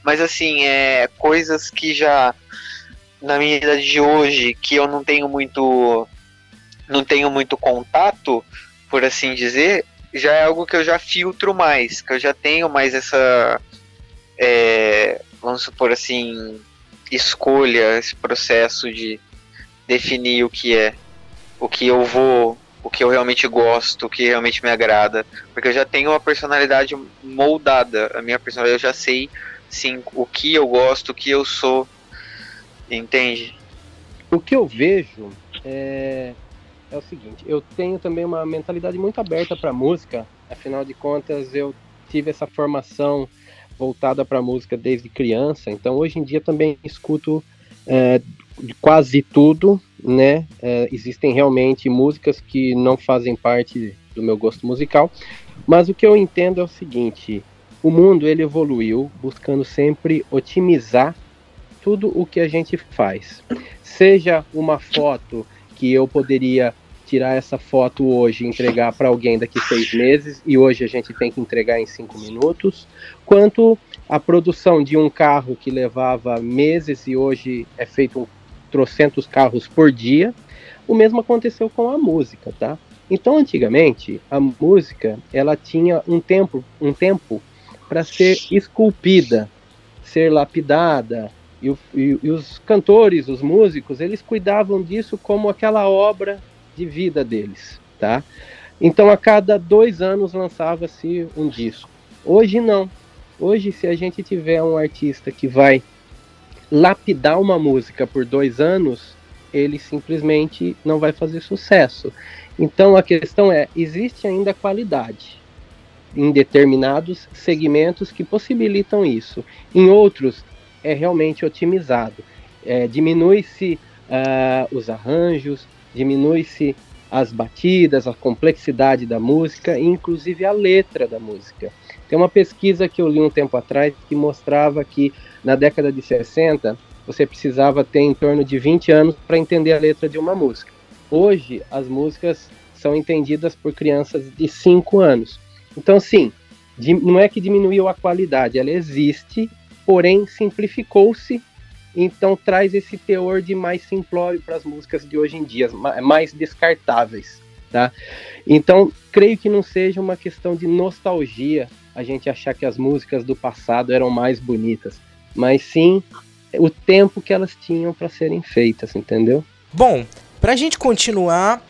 mas assim, é coisas que já na minha idade de hoje, que eu não tenho muito não tenho muito contato, por assim dizer, já é algo que eu já filtro mais, que eu já tenho mais essa, é, vamos supor assim, escolha, esse processo de definir o que é, o que eu vou, o que eu realmente gosto, o que realmente me agrada, porque eu já tenho uma personalidade moldada, a minha personalidade eu já sei, sim, o que eu gosto, o que eu sou, entende? O que eu vejo é é o seguinte, eu tenho também uma mentalidade muito aberta para música, afinal de contas eu tive essa formação voltada para música desde criança, então hoje em dia também escuto é, quase tudo, né? É, existem realmente músicas que não fazem parte do meu gosto musical. Mas o que eu entendo é o seguinte: o mundo ele evoluiu buscando sempre otimizar tudo o que a gente faz. Seja uma foto que eu poderia tirar essa foto hoje e entregar para alguém daqui seis meses e hoje a gente tem que entregar em cinco minutos, quanto a produção de um carro que levava meses e hoje é feito um trocentos carros por dia. O mesmo aconteceu com a música, tá? Então, antigamente, a música ela tinha um tempo, um tempo para ser esculpida, ser lapidada, e, e, e, os cantores, os músicos, eles cuidavam disso como aquela obra de vida deles, tá? Então, a cada dois anos lançava-se um disco. Hoje não. Hoje, se a gente tiver um artista que vai lapidar uma música por dois anos, ele simplesmente não vai fazer sucesso. Então, a questão é: existe ainda qualidade em determinados segmentos que possibilitam isso. Em outros, é realmente otimizado. É, diminui-se uh, os arranjos, diminui-se as batidas, a complexidade da música inclusive a letra da música. Tem uma pesquisa que eu li um tempo atrás que mostrava que na década de 60 você precisava ter em torno de 20 anos para entender a letra de uma música. Hoje as músicas são entendidas por crianças de 5 anos. Então, sim, não é que diminuiu a qualidade, ela existe, porém simplificou-se então traz esse teor de mais simplório para as músicas de hoje em dia, mais descartáveis, tá? Então, creio que não seja uma questão de nostalgia a gente achar que as músicas do passado eram mais bonitas, mas sim o tempo que elas tinham para serem feitas, entendeu? Bom, para a gente continuar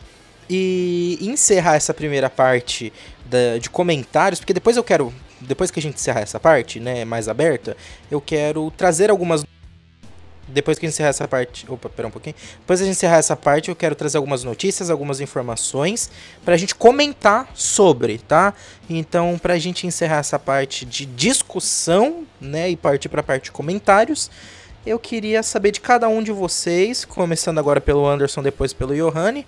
e encerrar essa primeira parte da, de comentários, porque depois eu quero, depois que a gente encerrar essa parte, né, mais aberta, eu quero trazer algumas depois que encerrar essa parte. Opa, pera um pouquinho. Depois de encerrar essa parte, eu quero trazer algumas notícias, algumas informações pra gente comentar sobre, tá? Então, pra gente encerrar essa parte de discussão, né, e partir pra parte de comentários, eu queria saber de cada um de vocês, começando agora pelo Anderson, depois pelo Johanny,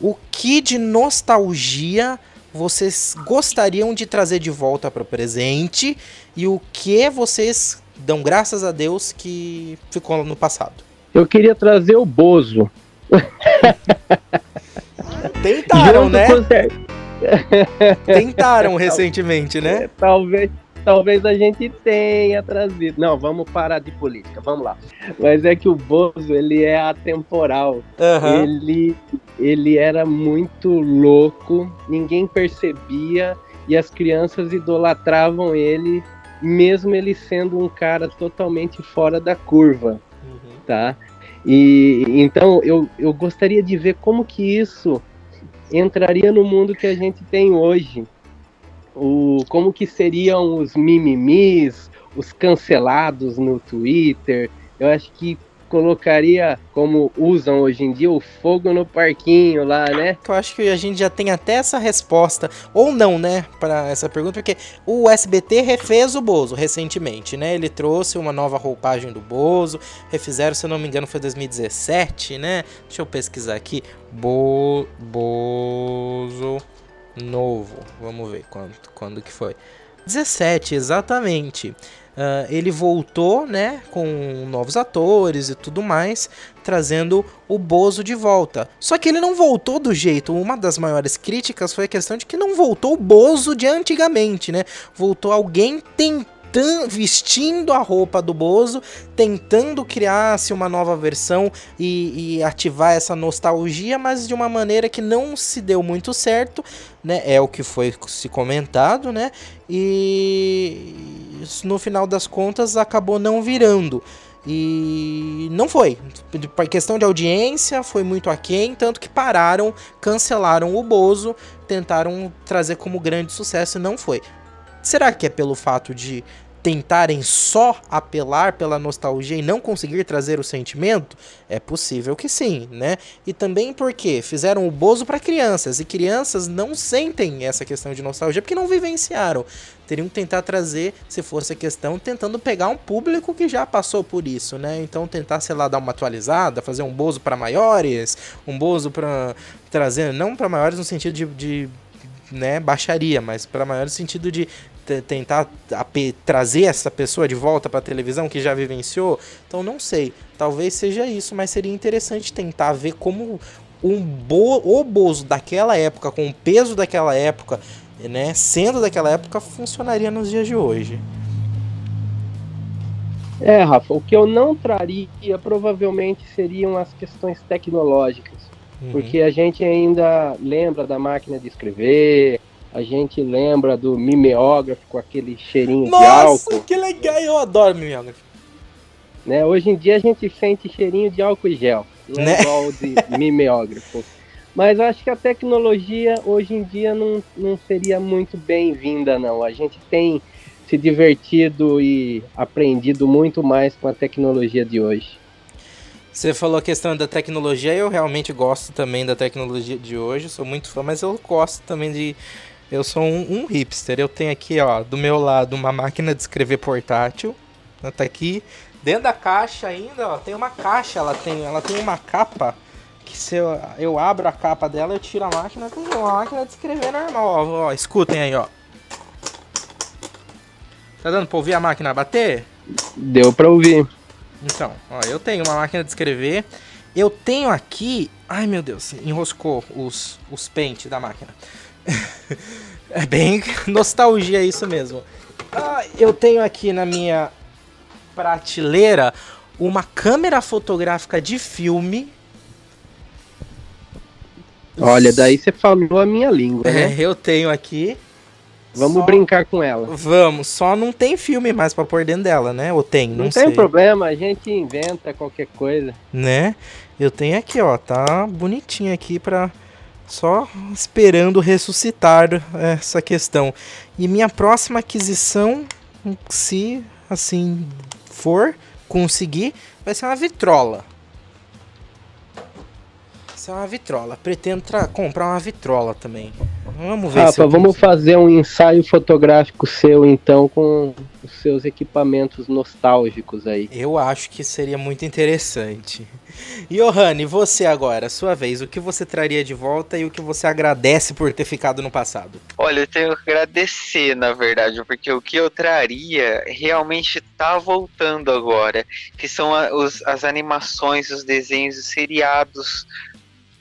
o que de nostalgia vocês gostariam de trazer de volta para o presente e o que vocês dão graças a Deus que ficou no passado. Eu queria trazer o Bozo. Tentaram, né? Tentaram recentemente, né? Talvez, talvez a gente tenha trazido. Não, vamos parar de política, vamos lá. Mas é que o Bozo, ele é atemporal. Uhum. Ele, ele era muito louco, ninguém percebia e as crianças idolatravam ele mesmo ele sendo um cara totalmente fora da curva, uhum. tá? E então eu, eu gostaria de ver como que isso entraria no mundo que a gente tem hoje. O, como que seriam os mimimis, os cancelados no Twitter. Eu acho que colocaria, como usam hoje em dia, o fogo no parquinho lá, né? Eu acho que a gente já tem até essa resposta, ou não, né, para essa pergunta, porque o SBT refez o Bozo recentemente, né? Ele trouxe uma nova roupagem do Bozo, refizeram, se eu não me engano, foi 2017, né? Deixa eu pesquisar aqui. Bo Bozo novo. Vamos ver quando, quando que foi. 17, exatamente. Uh, ele voltou, né, com novos atores e tudo mais, trazendo o Bozo de volta. Só que ele não voltou do jeito. Uma das maiores críticas foi a questão de que não voltou o Bozo de antigamente, né? Voltou alguém tentando vestindo a roupa do Bozo, tentando criar-se uma nova versão e, e, ativar essa nostalgia, mas de uma maneira que não se deu muito certo, né? É o que foi se comentado, né? E no final das contas acabou não virando. E não foi. Por questão de audiência, foi muito aquém, tanto que pararam, cancelaram o Bozo, tentaram trazer como grande sucesso e não foi. Será que é pelo fato de tentarem só apelar pela nostalgia e não conseguir trazer o sentimento? É possível que sim, né? E também porque fizeram o Bozo para crianças e crianças não sentem essa questão de nostalgia porque não vivenciaram. Teriam que tentar trazer, se fosse a questão, tentando pegar um público que já passou por isso, né? Então tentar, sei lá, dar uma atualizada, fazer um Bozo para maiores, um Bozo para trazer, não para maiores no sentido de, de né, baixaria, mas para maior sentido de tentar trazer essa pessoa de volta para a televisão que já vivenciou. Então não sei, talvez seja isso, mas seria interessante tentar ver como um bo o Bozo daquela época, com o peso daquela época, né, sendo daquela época, funcionaria nos dias de hoje. É, Rafa, o que eu não traria provavelmente seriam as questões tecnológicas, uhum. porque a gente ainda lembra da máquina de escrever, a gente lembra do mimeógrafo com aquele cheirinho Nossa, de álcool. Nossa, que legal, eu adoro mimeógrafo. Né, hoje em dia a gente sente cheirinho de álcool e gel, não é né? igual de mimeógrafo. Mas acho que a tecnologia hoje em dia não, não seria muito bem-vinda, não. A gente tem se divertido e aprendido muito mais com a tecnologia de hoje. Você falou a questão da tecnologia, eu realmente gosto também da tecnologia de hoje, sou muito fã, mas eu gosto também de. Eu sou um, um hipster. Eu tenho aqui, ó, do meu lado, uma máquina de escrever portátil. Ela tá aqui. Dentro da caixa ainda, ó, tem uma caixa, ela tem, ela tem uma capa que se eu, eu abro a capa dela, eu tiro a máquina, tem uma máquina de escrever normal, ó, ó, escutem aí, ó. Tá dando pra ouvir a máquina bater? Deu pra ouvir. Então, ó, eu tenho uma máquina de escrever. Eu tenho aqui. Ai meu Deus, enroscou os, os pentes da máquina. é bem nostalgia isso mesmo. Ah, eu tenho aqui na minha prateleira uma câmera fotográfica de filme. Olha, daí você falou a minha língua, é, né? Eu tenho aqui. Vamos só... brincar com ela. Vamos, só não tem filme mais pra pôr dentro dela, né? Ou tem, não, não sei. tem problema, a gente inventa qualquer coisa. Né? Eu tenho aqui, ó, tá bonitinho aqui pra. Só esperando ressuscitar essa questão. E minha próxima aquisição, se assim for conseguir, vai ser uma vitrola. Vai ser uma vitrola. Pretendo comprar uma vitrola também. Vamos ver. Rafa, vamos fazer um ensaio fotográfico seu então com os seus equipamentos nostálgicos aí. Eu acho que seria muito interessante. Johanny, você agora, sua vez, o que você traria de volta e o que você agradece por ter ficado no passado? Olha, eu tenho que agradecer, na verdade, porque o que eu traria realmente tá voltando agora, que são os, as animações, os desenhos, os seriados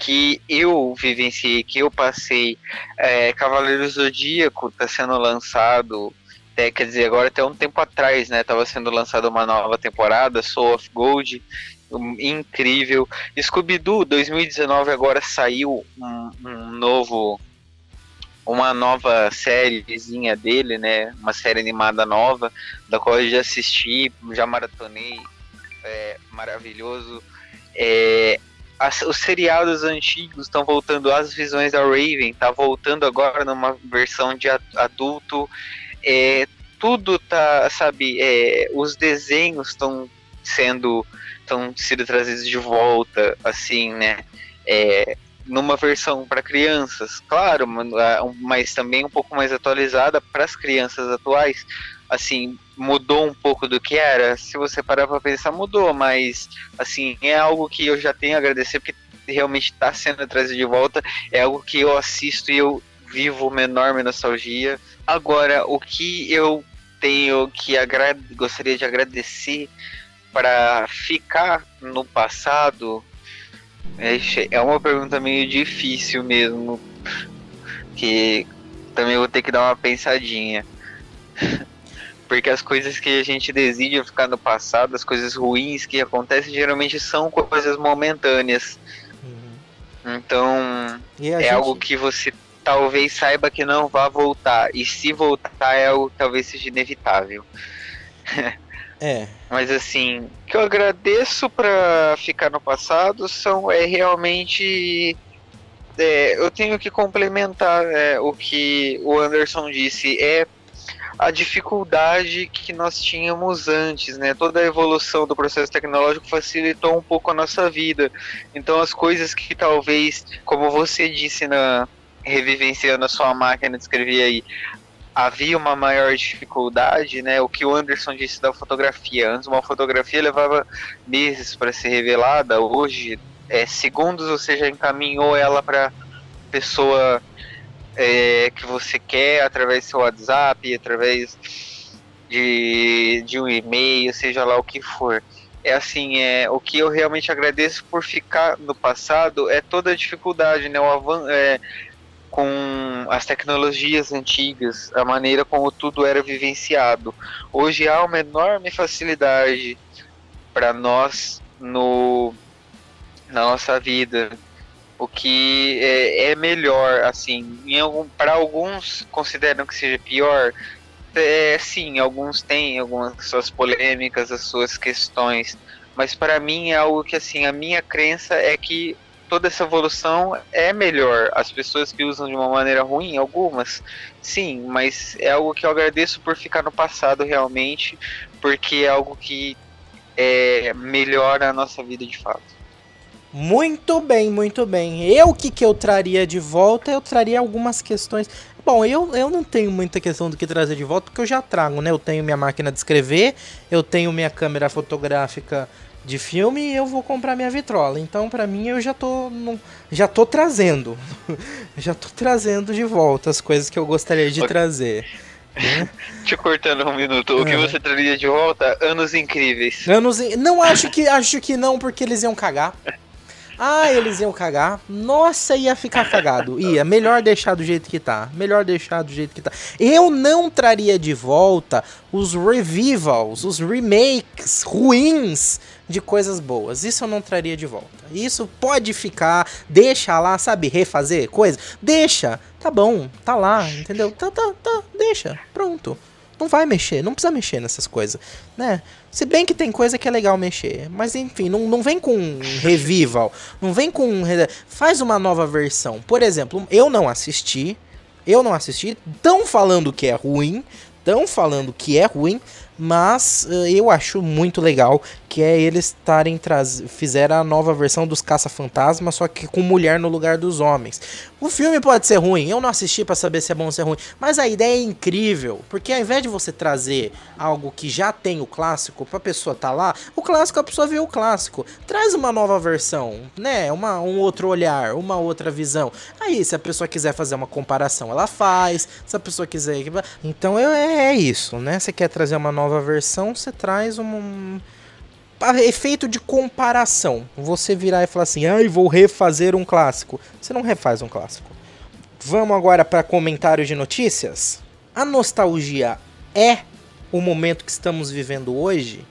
que eu vivenciei, que eu passei. É, Cavaleiro Zodíaco está sendo lançado, é, quer dizer, agora até um tempo atrás, né? Tava sendo lançada uma nova temporada, Soul of Gold, um, incrível. Scooby-Doo 2019 agora saiu um, um novo uma nova sériezinha dele, né? Uma série animada nova, da qual eu já assisti, já maratonei, é, maravilhoso. É, as, os seriados antigos estão voltando, as visões da Raven tá voltando agora numa versão de adulto. É, tudo tá, sabe, é, os desenhos estão sendo estão sendo trazidos de volta, assim, né? É, numa versão para crianças, claro, mas também um pouco mais atualizada para as crianças atuais. Assim, mudou um pouco do que era. Se você parar para pensar, mudou, mas assim, é algo que eu já tenho a agradecer porque realmente está sendo trazido de volta. É algo que eu assisto e eu vivo uma enorme nostalgia. Agora, o que eu tenho que gostaria de agradecer para ficar no passado é uma pergunta meio difícil mesmo, que também vou ter que dar uma pensadinha. Porque as coisas que a gente deseja ficar no passado, as coisas ruins que acontecem, geralmente são coisas momentâneas. Uhum. Então, é gente... algo que você talvez saiba que não vai voltar. E se voltar, é algo que talvez seja inevitável. É. Mas assim, o que eu agradeço para ficar no passado são é realmente é, eu tenho que complementar é, o que o Anderson disse é a dificuldade que nós tínhamos antes, né? Toda a evolução do processo tecnológico facilitou um pouco a nossa vida. Então as coisas que talvez, como você disse na revivenciando a sua máquina de escrever aí, havia uma maior dificuldade, né? O que o Anderson disse da fotografia. Antes uma fotografia levava meses para ser revelada, hoje é segundos você já encaminhou ela para pessoa é, que você quer através do seu WhatsApp, através de, de um e-mail, seja lá o que for. É assim, é, o que eu realmente agradeço por ficar no passado é toda a dificuldade, né? O avan é, com as tecnologias antigas, a maneira como tudo era vivenciado. Hoje há uma enorme facilidade para nós no, na nossa vida, o que é, é melhor, assim, para alguns consideram que seja pior, é, sim, alguns têm algumas suas polêmicas, as suas questões, mas para mim é algo que assim, a minha crença é que toda essa evolução é melhor. As pessoas que usam de uma maneira ruim, algumas, sim, mas é algo que eu agradeço por ficar no passado realmente, porque é algo que é, melhora a nossa vida de fato. Muito bem, muito bem. Eu, o que, que eu traria de volta? Eu traria algumas questões. Bom, eu, eu não tenho muita questão do que trazer de volta, porque eu já trago, né? Eu tenho minha máquina de escrever, eu tenho minha câmera fotográfica de filme e eu vou comprar minha vitrola. Então, para mim, eu já tô, já tô trazendo. já tô trazendo de volta as coisas que eu gostaria de trazer. Né? Te cortando um minuto, o que é. você traria de volta? Anos incríveis. Anos in... Não acho que acho que não, porque eles iam cagar. Ah, eles iam cagar. Nossa, ia ficar cagado. Ia. Melhor deixar do jeito que tá. Melhor deixar do jeito que tá. Eu não traria de volta os revivals, os remakes ruins de coisas boas. Isso eu não traria de volta. Isso pode ficar, deixa lá, sabe, refazer coisa. Deixa, tá bom, tá lá, entendeu? Tá, tá, tá, deixa, pronto. Não vai mexer, não precisa mexer nessas coisas, né? Se bem que tem coisa que é legal mexer. Mas enfim, não, não vem com revival. Não vem com. Faz uma nova versão. Por exemplo, eu não assisti. Eu não assisti. Estão falando que é ruim. Estão falando que é ruim mas uh, eu acho muito legal que é eles estarem traz fizeram a nova versão dos caça-fantasmas, só que com mulher no lugar dos homens. O filme pode ser ruim, eu não assisti para saber se é bom ou se é ruim, mas a ideia é incrível, porque ao invés de você trazer algo que já tem o clássico pra pessoa tá lá, o clássico a pessoa vê o clássico. Traz uma nova versão, né? Uma, um outro olhar, uma outra visão. Aí, se a pessoa quiser fazer uma comparação, ela faz. Se a pessoa quiser. Então é, é isso, né? Você quer trazer uma nova versão, você traz um, efeito de comparação. Você virar e falar assim: "Ai, ah, vou refazer um clássico". Você não refaz um clássico. Vamos agora para comentários de notícias. A nostalgia é o momento que estamos vivendo hoje?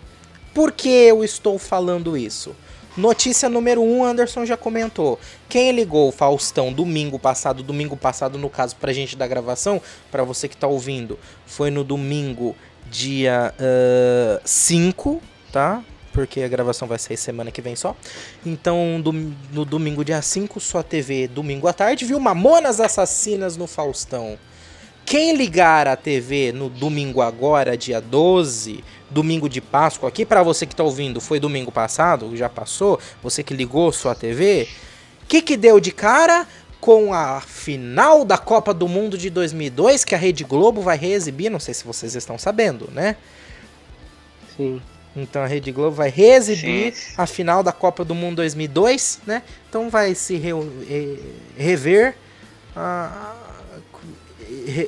Por que eu estou falando isso? Notícia número 1, um, Anderson já comentou. Quem ligou o Faustão domingo passado, domingo passado no caso pra gente da gravação, para você que tá ouvindo, foi no domingo dia 5, uh, tá? Porque a gravação vai sair semana que vem só. Então, do, no domingo, dia 5, sua TV, domingo à tarde, viu Mamonas Assassinas no Faustão. Quem ligar a TV no domingo agora, dia 12, domingo de Páscoa, aqui para você que tá ouvindo, foi domingo passado, já passou, você que ligou sua TV, que que deu de cara? com a final da Copa do Mundo de 2002, que a Rede Globo vai reexibir, não sei se vocês estão sabendo, né? Sim. Então a Rede Globo vai reexibir Sim. a final da Copa do Mundo 2002, né? Então vai se re rever, uh,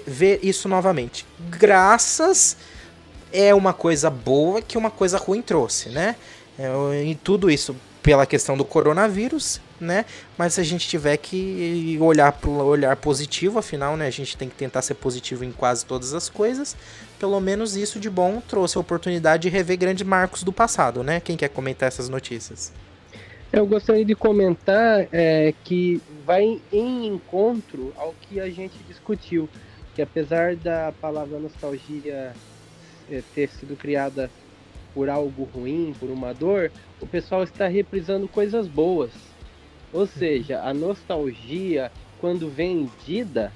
ver isso novamente. Graças é uma coisa boa que uma coisa ruim trouxe, né? É, e tudo isso pela questão do coronavírus, né? Mas se a gente tiver que olhar para o olhar positivo, afinal, né? A gente tem que tentar ser positivo em quase todas as coisas. Pelo menos isso de bom trouxe a oportunidade de rever grandes marcos do passado, né? Quem quer comentar essas notícias? Eu gostaria de comentar é, que vai em encontro ao que a gente discutiu, que apesar da palavra nostalgia é, ter sido criada por algo ruim, por uma dor, o pessoal está reprisando coisas boas. Ou seja, a nostalgia, quando vendida,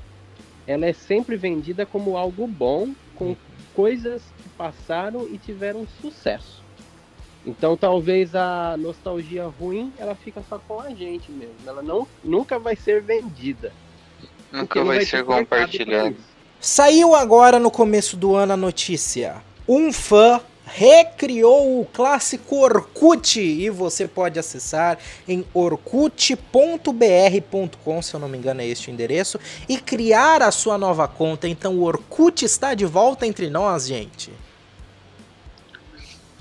ela é sempre vendida como algo bom, com coisas que passaram e tiveram sucesso. Então talvez a nostalgia ruim ela fica só com a gente mesmo. Ela não, nunca vai ser vendida. Nunca vai, vai ser compartilhada. Saiu agora no começo do ano a notícia. Um fã recriou o clássico Orkut e você pode acessar em orkut.br.com, se eu não me engano é este o endereço, e criar a sua nova conta. Então o Orkut está de volta entre nós, gente.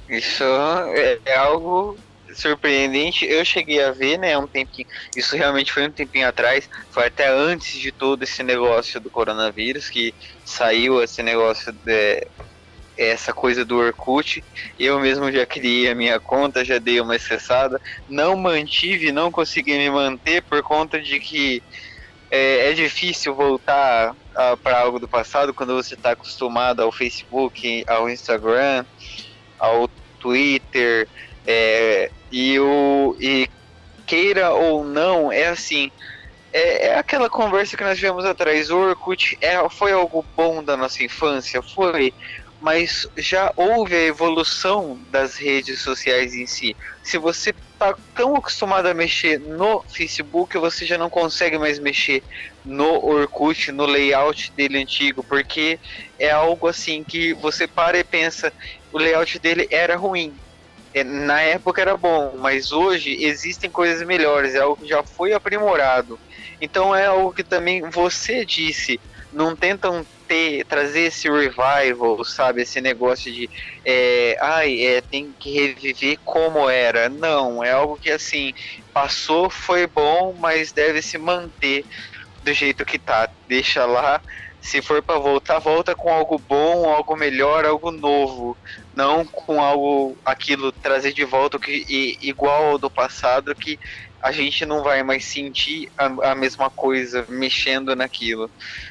Isso é, é algo surpreendente. Eu cheguei a ver, né, um tempinho. Isso realmente foi um tempinho atrás. Foi até antes de todo esse negócio do coronavírus que saiu esse negócio de essa coisa do Orkut. Eu mesmo já criei a minha conta, já dei uma acessada. Não mantive, não consegui me manter por conta de que é, é difícil voltar para algo do passado quando você está acostumado ao Facebook, ao Instagram, ao Twitter. É, e, o, e queira ou não, é assim. É, é, aquela conversa que nós tivemos atrás. O Orkut é, foi algo bom da nossa infância? Foi mas já houve a evolução das redes sociais em si. Se você está tão acostumado a mexer no Facebook, você já não consegue mais mexer no Orkut, no layout dele antigo, porque é algo assim que você para e pensa, o layout dele era ruim. É, na época era bom, mas hoje existem coisas melhores, é algo que já foi aprimorado. Então é algo que também você disse, não tentam ter, trazer esse revival, sabe? Esse negócio de, é, ai, é, tem que reviver como era. Não, é algo que assim, passou, foi bom, mas deve se manter do jeito que tá. Deixa lá. Se for para voltar, volta com algo bom, algo melhor, algo novo. Não com algo, aquilo, trazer de volta que, igual ao do passado, que a gente não vai mais sentir a, a, mesma coisa mexendo naquilo.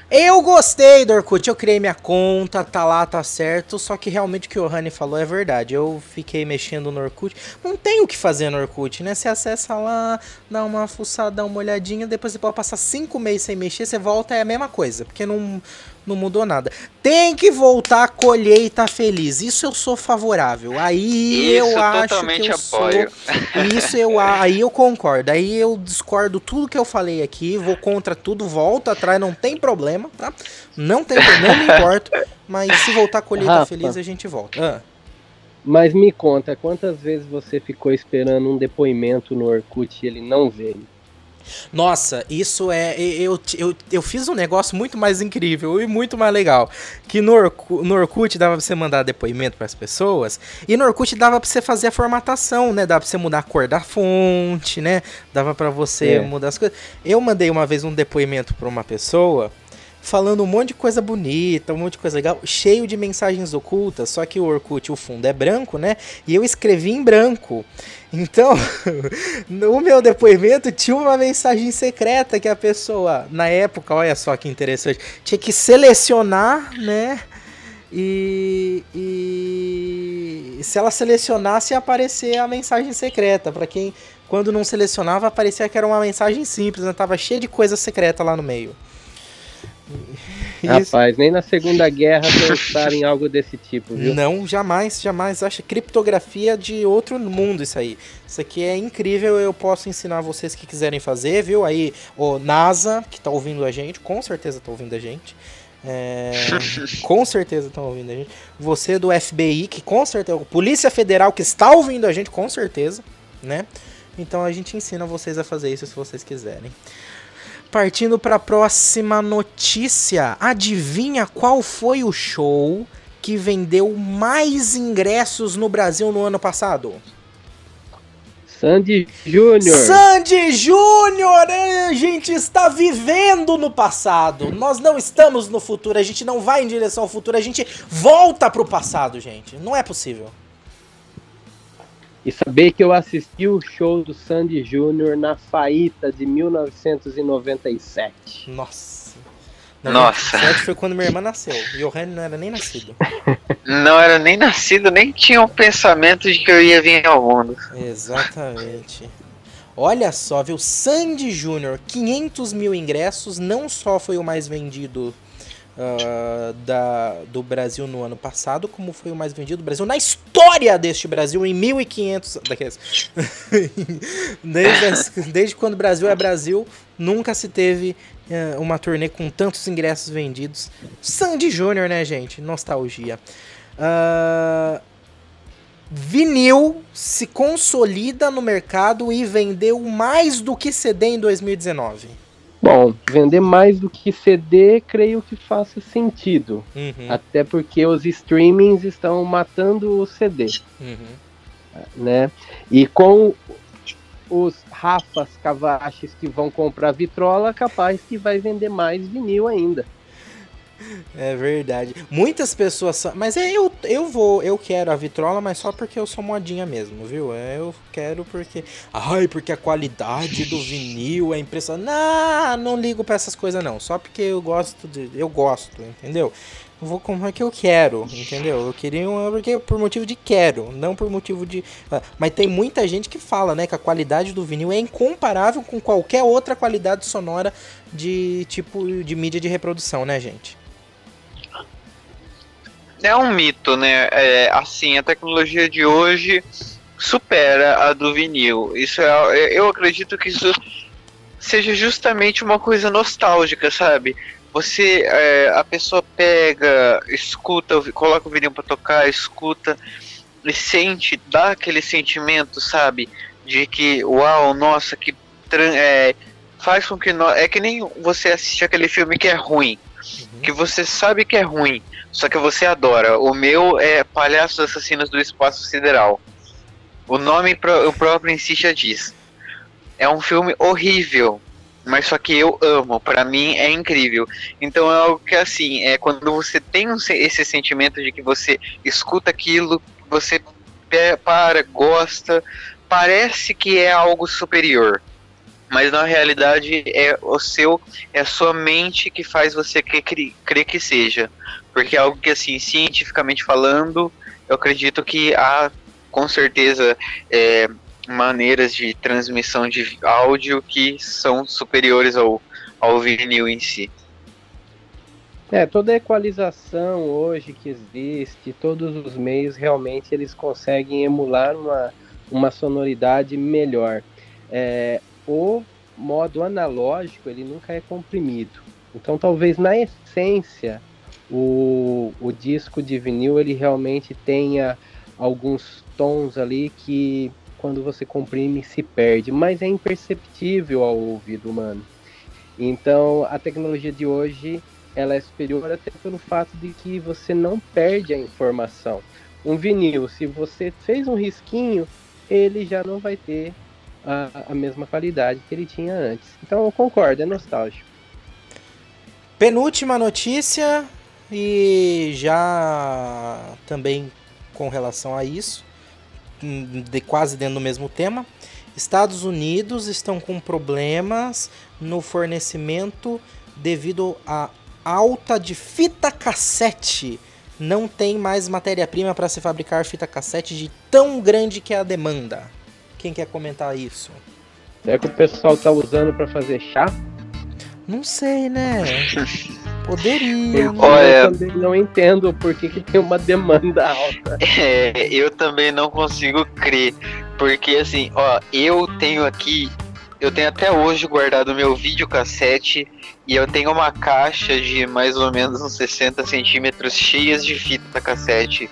Eu gostei do Orkut, eu criei minha conta, tá lá, tá certo, só que realmente o que o Rani falou é verdade. Eu fiquei mexendo no Orkut, não tem o que fazer no Orkut, né? Você acessa lá, dá uma fuçada, dá uma olhadinha, depois você pode passar cinco meses sem mexer, você volta, é a mesma coisa, porque não não mudou nada. Tem que voltar a colheita feliz. Isso eu sou favorável. Aí isso eu acho que eu apoio. sou. Isso eu aí eu concordo. Aí eu discordo tudo que eu falei aqui, vou contra tudo, volto atrás, não tem problema, tá? Não tem, não me importo. Mas se voltar a colheita Rafa, feliz, a gente volta. Ah. Mas me conta, quantas vezes você ficou esperando um depoimento no Orkut e ele não veio? Nossa, isso é. Eu, eu, eu fiz um negócio muito mais incrível e muito mais legal. Que no, Orkut, no Orkut dava pra você mandar depoimento para as pessoas. E no Orkut dava pra você fazer a formatação, né? Dava pra você mudar a cor da fonte, né? Dava pra você é. mudar as coisas. Eu mandei uma vez um depoimento pra uma pessoa falando um monte de coisa bonita, um monte de coisa legal, cheio de mensagens ocultas, só que o Orkut, o fundo é branco, né? E eu escrevi em branco. Então, no meu depoimento tinha uma mensagem secreta que a pessoa, na época, olha só que interessante, tinha que selecionar, né? E, e se ela selecionasse ia aparecer a mensagem secreta. Para quem quando não selecionava aparecia que era uma mensagem simples, né? Tava cheia de coisa secreta lá no meio. Rapaz, nem na Segunda Guerra pensaram em algo desse tipo, viu? Não, jamais, jamais. Acha criptografia de outro mundo isso aí. Isso aqui é incrível, eu posso ensinar vocês que quiserem fazer, viu? Aí, o NASA, que tá ouvindo a gente, com certeza tá ouvindo a gente. É, com certeza estão ouvindo a gente. Você do FBI, que com certeza. Polícia Federal que está ouvindo a gente, com certeza, né? Então a gente ensina vocês a fazer isso se vocês quiserem. Partindo para a próxima notícia. Adivinha qual foi o show que vendeu mais ingressos no Brasil no ano passado? Sandy Júnior. Sandy Júnior! A gente está vivendo no passado. Nós não estamos no futuro. A gente não vai em direção ao futuro. A gente volta pro passado, gente. Não é possível. E saber que eu assisti o show do Sandy Júnior na Faíta de 1997. Nossa. Na Nossa. foi quando minha irmã nasceu. E o Rani não era nem nascido. Não era nem nascido, nem tinha um pensamento de que eu ia vir ao mundo. Exatamente. Olha só, viu? Sandy Júnior, 500 mil ingressos, não só foi o mais vendido uh, da, do Brasil no ano passado, como foi o mais vendido do Brasil na história deste Brasil, em 1500. Daqueles, desde, desde quando o Brasil é Brasil, nunca se teve uh, uma turnê com tantos ingressos vendidos. Sandy Júnior, né, gente? Nostalgia. Uh, vinil se consolida no mercado e vendeu mais do que CD em 2019? Bom, vender mais do que CD, creio que faça sentido. Uhum, Até porque os streamings estão matando o CD, uhum. né? E com os Rafas Cavachis que vão comprar vitrola, capaz que vai vender mais vinil ainda. É verdade. Muitas pessoas são. Mas é, eu, eu vou, eu quero a vitrola, mas só porque eu sou modinha mesmo, viu? É, Eu quero porque. Ai, porque a qualidade do vinil é impressionante. Não, não ligo pra essas coisas, não. Só porque eu gosto de. Eu gosto, entendeu? Eu vou comprar o que eu quero, entendeu? Eu queria um porque por motivo de quero, não por motivo de. ah, Mas tem muita gente que fala, né, que a qualidade do vinil é incomparável com qualquer outra qualidade sonora de tipo de mídia de reprodução, né, gente? É um mito, né? É, assim, a tecnologia de hoje supera a do vinil. Isso é, eu acredito que isso seja justamente uma coisa nostálgica, sabe? Você, é, a pessoa pega, escuta, coloca o vinil pra tocar, escuta e sente, dá aquele sentimento, sabe? De que, uau, nossa, que é, faz com que nó- é que nem você assistir aquele filme que é ruim, que você sabe que é ruim, só que você adora. O meu é Palhaços Assassinos do Espaço Sideral. O nome pró- o próprio em si já diz. É um filme horrível, mas só que eu amo. Pra mim é incrível. Então é algo que assim, é quando você tem um se- esse sentimento de que você escuta aquilo, você para, gosta, parece que é algo superior. Mas na realidade é o seu, é a sua mente que faz você crer, crer que seja. Porque é algo que assim, cientificamente falando, eu acredito que há com certeza é, maneiras de transmissão de áudio que são superiores ao, ao vinil em si. É, toda a equalização hoje que existe, todos os meios realmente eles conseguem emular uma, uma sonoridade melhor. É, o modo analógico ele nunca é comprimido. Então talvez na essência o, o disco de vinil ele realmente tenha alguns tons ali que quando você comprime se perde, mas é imperceptível ao ouvido humano. Então a tecnologia de hoje ela é superior até pelo fato de que você não perde a informação. Um vinil, se você fez um risquinho, ele já não vai ter a, a mesma qualidade que ele tinha antes. Então eu concordo, é nostálgico. Penúltima notícia e já também com relação a isso, de quase dentro do mesmo tema. Estados Unidos estão com problemas no fornecimento devido à alta de fita cassete. Não tem mais matéria-prima para se fabricar fita cassete de tão grande que é a demanda. Quem quer comentar isso? Será que o pessoal tá usando para fazer chá? Não sei, né? Poderia. né? Olha- Eu também não entendo por que, que tem uma demanda alta. É, eu também não consigo crer, porque assim, ó, eu tenho aqui, eu tenho até hoje guardado meu videocassete e eu tenho uma caixa de mais ou menos uns 60 centímetros cheias de fita cassete.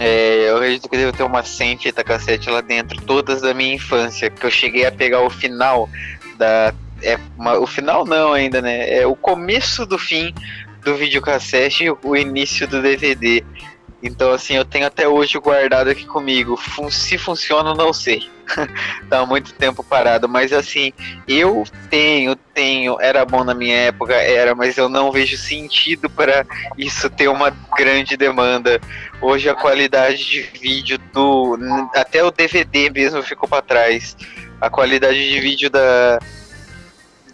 É, eu acredito que devo ter umas 100 fita cassete lá dentro, todas da minha infância, que eu cheguei a pegar o final da. É, uma- o final não ainda, né? É o começo do fim do videocassete e o início do DVD. Então, assim, eu tenho até hoje guardado aqui comigo. Se funciona, não sei. tá muito tempo parado. Mas, assim, eu tenho, tenho. Era bom na minha época, era, mas eu não vejo sentido para isso ter uma grande demanda. Hoje a qualidade de vídeo do. Até o DVD mesmo ficou para trás. A qualidade de vídeo da.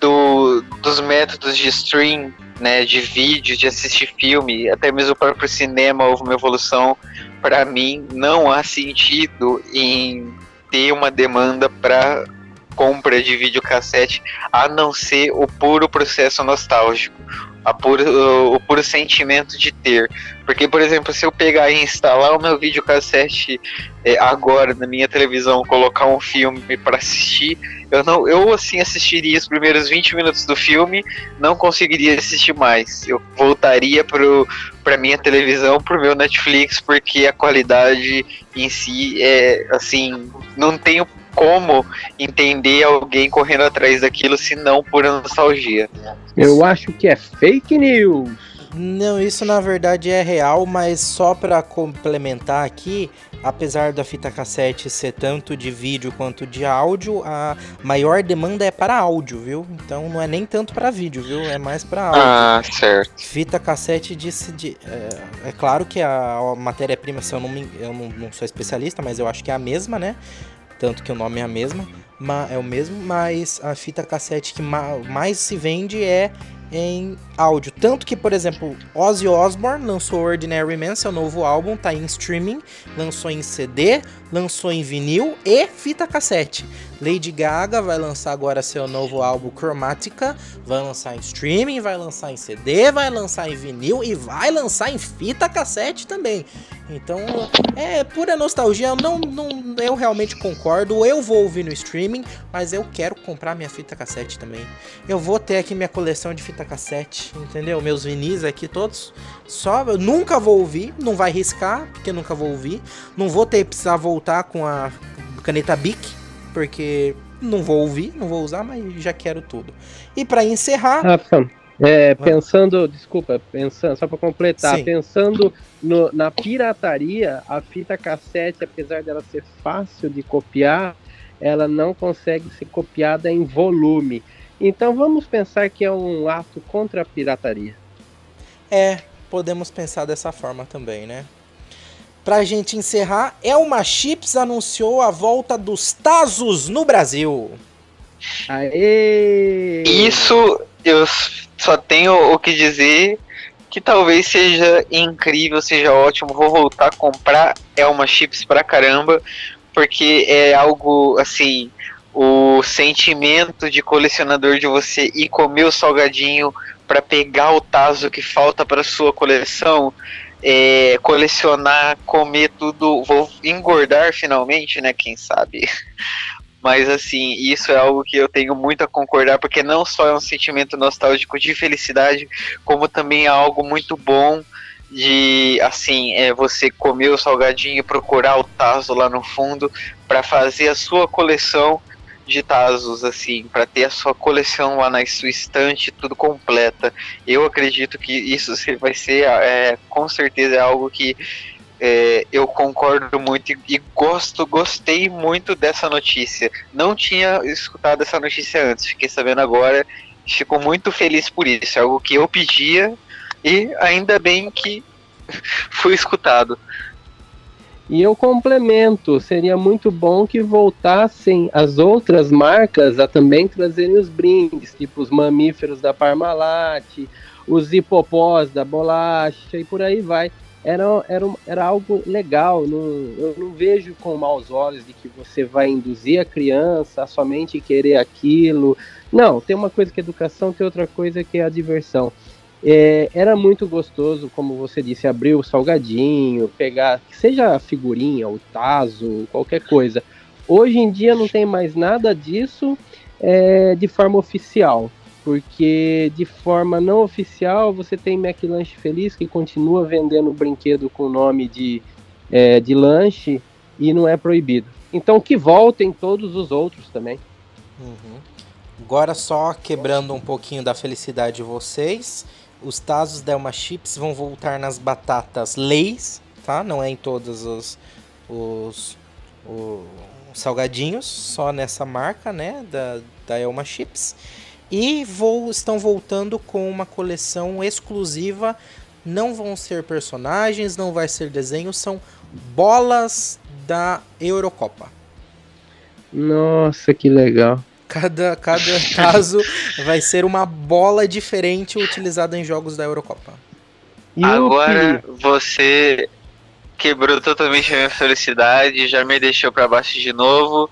Do, dos métodos de stream né, de vídeo, de assistir filme, até mesmo o próprio cinema houve uma evolução. Para mim, não há sentido em ter uma demanda para compra de videocassete, a não ser o puro processo nostálgico. Puro, o puro sentimento de ter. Porque, por exemplo, se eu pegar e instalar o meu videocassete é, agora na minha televisão, colocar um filme para assistir, eu não, eu assim assistiria os primeiros 20 minutos do filme, não conseguiria assistir mais. Eu voltaria pro para minha televisão, pro meu Netflix, porque a qualidade em si é assim, não tenho como entender alguém correndo atrás daquilo se não por nostalgia. Eu acho que é fake news. Não, isso na verdade é real, mas só para complementar aqui, apesar da fita cassete ser tanto de vídeo quanto de áudio, a maior demanda é para áudio, viu? Então não é nem tanto para vídeo, viu? É mais para áudio. Ah, certo. Fita cassete disse de, é, é claro que a, a matéria-prima, se eu não, me, eu não, não sou especialista, mas eu acho que é a mesma, né? Tanto que o nome é a mesma, é o mesmo, mas a fita cassete que ma mais se vende é em áudio. Tanto que, por exemplo, Ozzy Osbourne lançou Ordinary Man, seu novo álbum, tá em streaming, lançou em CD, lançou em vinil e fita cassete. Lady Gaga vai lançar agora seu novo álbum Chromatica, vai lançar em streaming, vai lançar em CD, vai lançar em vinil e vai lançar em fita cassete também. Então, é pura nostalgia, não, não, eu realmente concordo, eu vou ouvir no streaming, mas eu quero comprar minha fita cassete também. Eu vou ter aqui minha coleção de fita cassete, entendeu? Meus vinis aqui todos, só, eu nunca vou ouvir, não vai riscar, porque nunca vou ouvir. Não vou ter precisar voltar com a caneta Bic, porque não vou ouvir, não vou usar, mas já quero tudo. E para encerrar. Rafa, é, pensando, desculpa, pensando, só para completar, Sim. pensando no, na pirataria, a fita cassete, apesar dela ser fácil de copiar, ela não consegue ser copiada em volume. Então vamos pensar que é um ato contra a pirataria. É, podemos pensar dessa forma também, né? Pra gente encerrar, Elma Chips anunciou a volta dos Tazos no Brasil. Aê! Isso eu só tenho o que dizer que talvez seja incrível, seja ótimo. Vou voltar a comprar Elma Chips pra caramba, porque é algo assim. O sentimento de colecionador de você ir comer o salgadinho para pegar o taso que falta para sua coleção é, colecionar, comer tudo, vou engordar finalmente, né? Quem sabe? Mas assim, isso é algo que eu tenho muito a concordar, porque não só é um sentimento nostálgico de felicidade, como também é algo muito bom de assim, é você comer o salgadinho e procurar o taso lá no fundo para fazer a sua coleção de Tazos, assim, para ter a sua coleção lá na sua estante, tudo completa. Eu acredito que isso vai ser, é, com certeza, é algo que é, eu concordo muito e, e, gosto, gostei muito dessa notícia. Não tinha escutado essa notícia antes, fiquei sabendo agora. Fico muito feliz por isso. É algo que eu pedia e ainda bem que fui escutado. E eu complemento, seria muito bom que voltassem as outras marcas a também trazerem os brindes, tipo os mamíferos da Parmalat, os hipopós da bolacha e por aí vai. Era, era, era algo legal, não, eu não vejo com maus olhos de que você vai induzir a criança a somente querer aquilo. Não, tem uma coisa que é educação, tem outra coisa que é a diversão. É, era muito gostoso, como você disse, abrir o salgadinho, pegar, seja figurinha, o taso, qualquer coisa. Hoje em dia não tem mais nada disso é, de forma oficial, porque de forma não oficial você tem McLanche Feliz que continua vendendo brinquedo com o nome de, é, de lanche e não é proibido. Então que voltem todos os outros também. Uhum. Agora só quebrando um pouquinho da felicidade de vocês os Tazos Delma Chips vão voltar nas batatas Leis, tá? Não é em todos os, os, os salgadinhos, só nessa marca, né? Da, da Elma Chips. E vou, estão voltando com uma coleção exclusiva. Não vão ser personagens, não vai ser desenho, são bolas da Eurocopa. Nossa, que legal. Cada, cada caso vai ser uma bola diferente utilizada em jogos da Eurocopa. Agora você quebrou totalmente a minha felicidade, já me deixou para baixo de novo.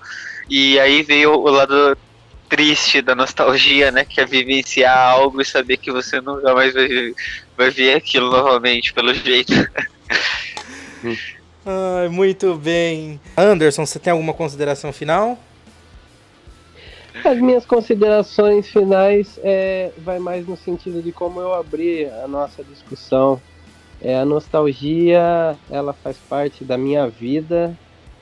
E aí veio o lado triste da nostalgia, né? Que é vivenciar algo e saber que você nunca mais vai, vai ver aquilo novamente, pelo jeito. Ai, muito bem. Anderson, você tem alguma consideração final? As minhas considerações finais é, vai mais no sentido de como eu abri a nossa discussão. É, a nostalgia, ela faz parte da minha vida.